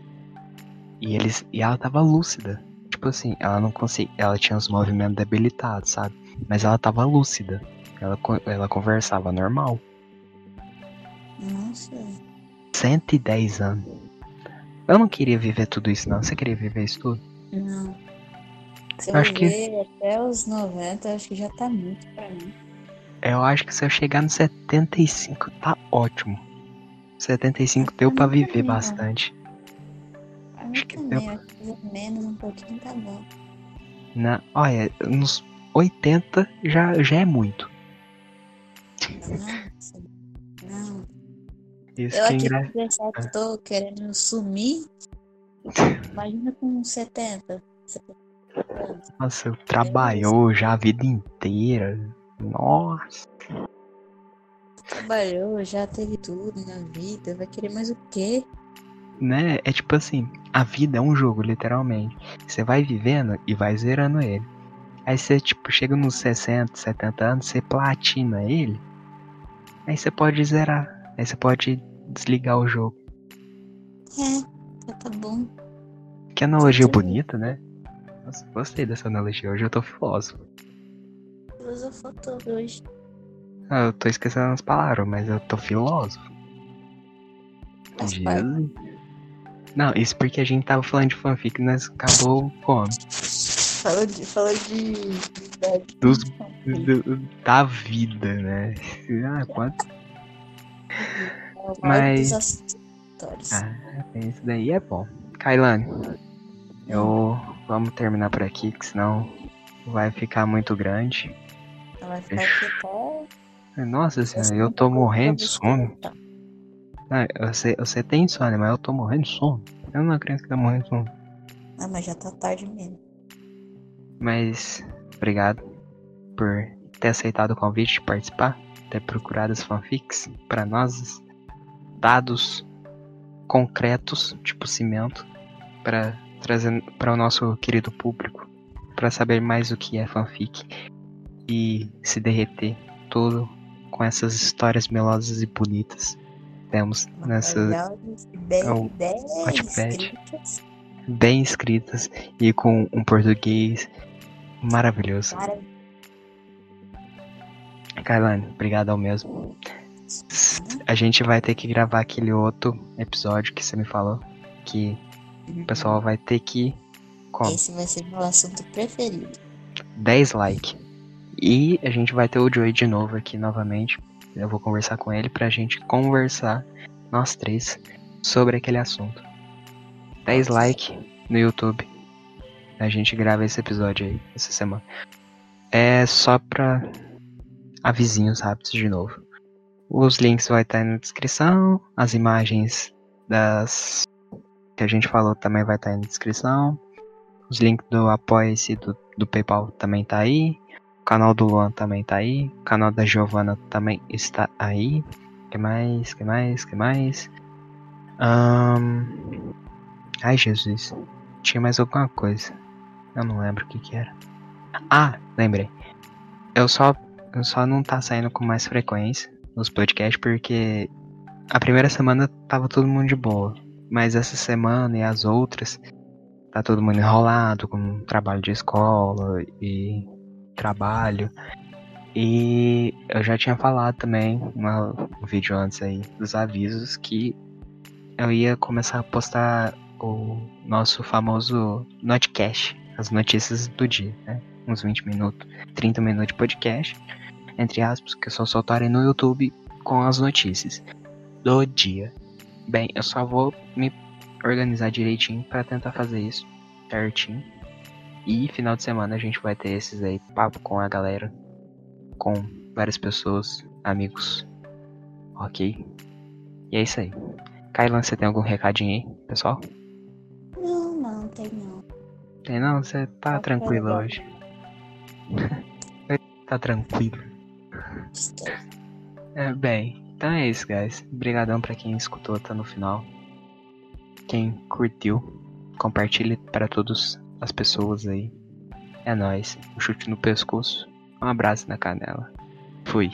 Speaker 1: E eles e ela tava lúcida. Tipo assim, ela não conseguia, ela tinha os movimentos debilitados, sabe? Mas ela tava lúcida. Ela ela conversava normal.
Speaker 2: Nossa,
Speaker 1: 110 anos. Eu não queria viver tudo isso não. Você queria viver isso tudo?
Speaker 2: não. Se
Speaker 1: Eu acho que-
Speaker 2: até os 90, eu acho que já tá muito pra mim.
Speaker 1: Eu acho que se eu chegar no 75 tá ótimo. 75 deu pra viver
Speaker 2: também, ó.
Speaker 1: bastante.
Speaker 2: Pra mim
Speaker 1: Acho que
Speaker 2: fazer menos um pouquinho tá bom.
Speaker 1: Na, olha, nos 80 já, já é muito.
Speaker 2: Nossa, não.
Speaker 1: Isso
Speaker 2: Eu
Speaker 1: é
Speaker 2: aqui
Speaker 1: engra...
Speaker 2: 17 tô querendo sumir. Imagina com 70. 70 anos.
Speaker 1: Nossa, eu trabalhou já a vida inteira. Nossa.
Speaker 2: Trabalhou, já teve tudo na vida. Vai querer mais o quê?
Speaker 1: Né? É tipo assim, a vida é um jogo, literalmente. Você vai vivendo e vai zerando ele. Aí você, tipo, chega nos 60, 70 anos, você platina ele. Aí você pode zerar. Aí você pode desligar o jogo.
Speaker 2: É, já tá bom.
Speaker 1: Que analogia bonita, né? Nossa, gostei dessa analogia. Hoje eu tô filósofo.
Speaker 2: Filosofou todo hoje.
Speaker 1: Ah, eu tô esquecendo as palavras, mas eu tô filósofo. Jesus. Não, isso porque a gente tava falando de fanfic e nós acabou como?
Speaker 2: Falou de. Falou de.
Speaker 1: Dos- Do- da vida, né? Ah, quanto?
Speaker 2: É
Speaker 1: mas-. Ah, isso daí é bom. Kailane, eu vamos terminar por aqui, que senão vai ficar muito grande.
Speaker 2: Ela aqui até.
Speaker 1: Nossa senhora, eu tô
Speaker 2: tá
Speaker 1: morrendo de sono.
Speaker 2: voltar.
Speaker 1: Ah, você, você tem insônia, mas eu tô morrendo de sono. Eu não acredito que tá morrendo de sono.
Speaker 2: Ah, mas já tá tarde mesmo.
Speaker 1: Mas obrigado por ter aceitado o convite de participar, ter procurado as fanfics para nós, dados concretos, tipo cimento, para trazer para o nosso querido público, para saber mais o que é fanfic e se derreter todo com essas histórias melosas e bonitas temos nessa
Speaker 2: Maravilhosos, bem, escritas.
Speaker 1: bem escritas e com um português maravilhoso.
Speaker 2: Maravilhosos.
Speaker 1: Kailane, obrigado ao mesmo. A gente vai ter que gravar aquele outro episódio que você me falou, que o pessoal vai ter que como?
Speaker 2: Esse vai ser meu assunto preferido.
Speaker 1: 10 like. E a gente vai ter o Joey de novo aqui novamente. Eu vou conversar com ele pra gente conversar, nós três, sobre aquele assunto. 10 like no YouTube. A gente grava esse episódio aí, essa semana. É só pra avisinhos rápidos de novo. Os links vai estar na descrição. As imagens das que a gente falou também vai estar na descrição. Os links do Apoia-se do, do PayPal também tá aí. O canal do Luan também tá aí. O canal da Giovana também está aí. que mais? que mais? que mais? Ahn, Ai, Jesus. Tinha mais alguma coisa. Eu não lembro o que que era. Ah, lembrei. Eu só, eu só não tá saindo com mais frequência nos podcasts porque a primeira semana tava todo mundo de boa. Mas essa semana e as outras tá todo mundo enrolado com trabalho de escola e trabalho. E eu já tinha falado também no vídeo antes aí dos avisos que eu ia começar a postar o nosso famoso notcast, as notícias do dia, né? Uns 20 minutos, 30 minutos de podcast, entre aspas, que eu só soltarei no YouTube com as notícias do dia. Bem, eu só vou me organizar direitinho para tentar fazer isso certinho. E final de semana a gente vai ter esses aí, papo com a galera, com várias pessoas, amigos. Ok? E é isso aí. Kailan, você tem algum recadinho aí, pessoal?
Speaker 2: Não, não, tem não.
Speaker 1: Tem não? Você tá tranquilo hoje? tá tranquilo.
Speaker 2: Estou.
Speaker 1: É, bem, então é isso, guys. Obrigadão pra quem escutou até no final. Quem curtiu, compartilhe para todas as pessoas aí. É nóis. Um chute no pescoço. Um abraço na canela. Fui.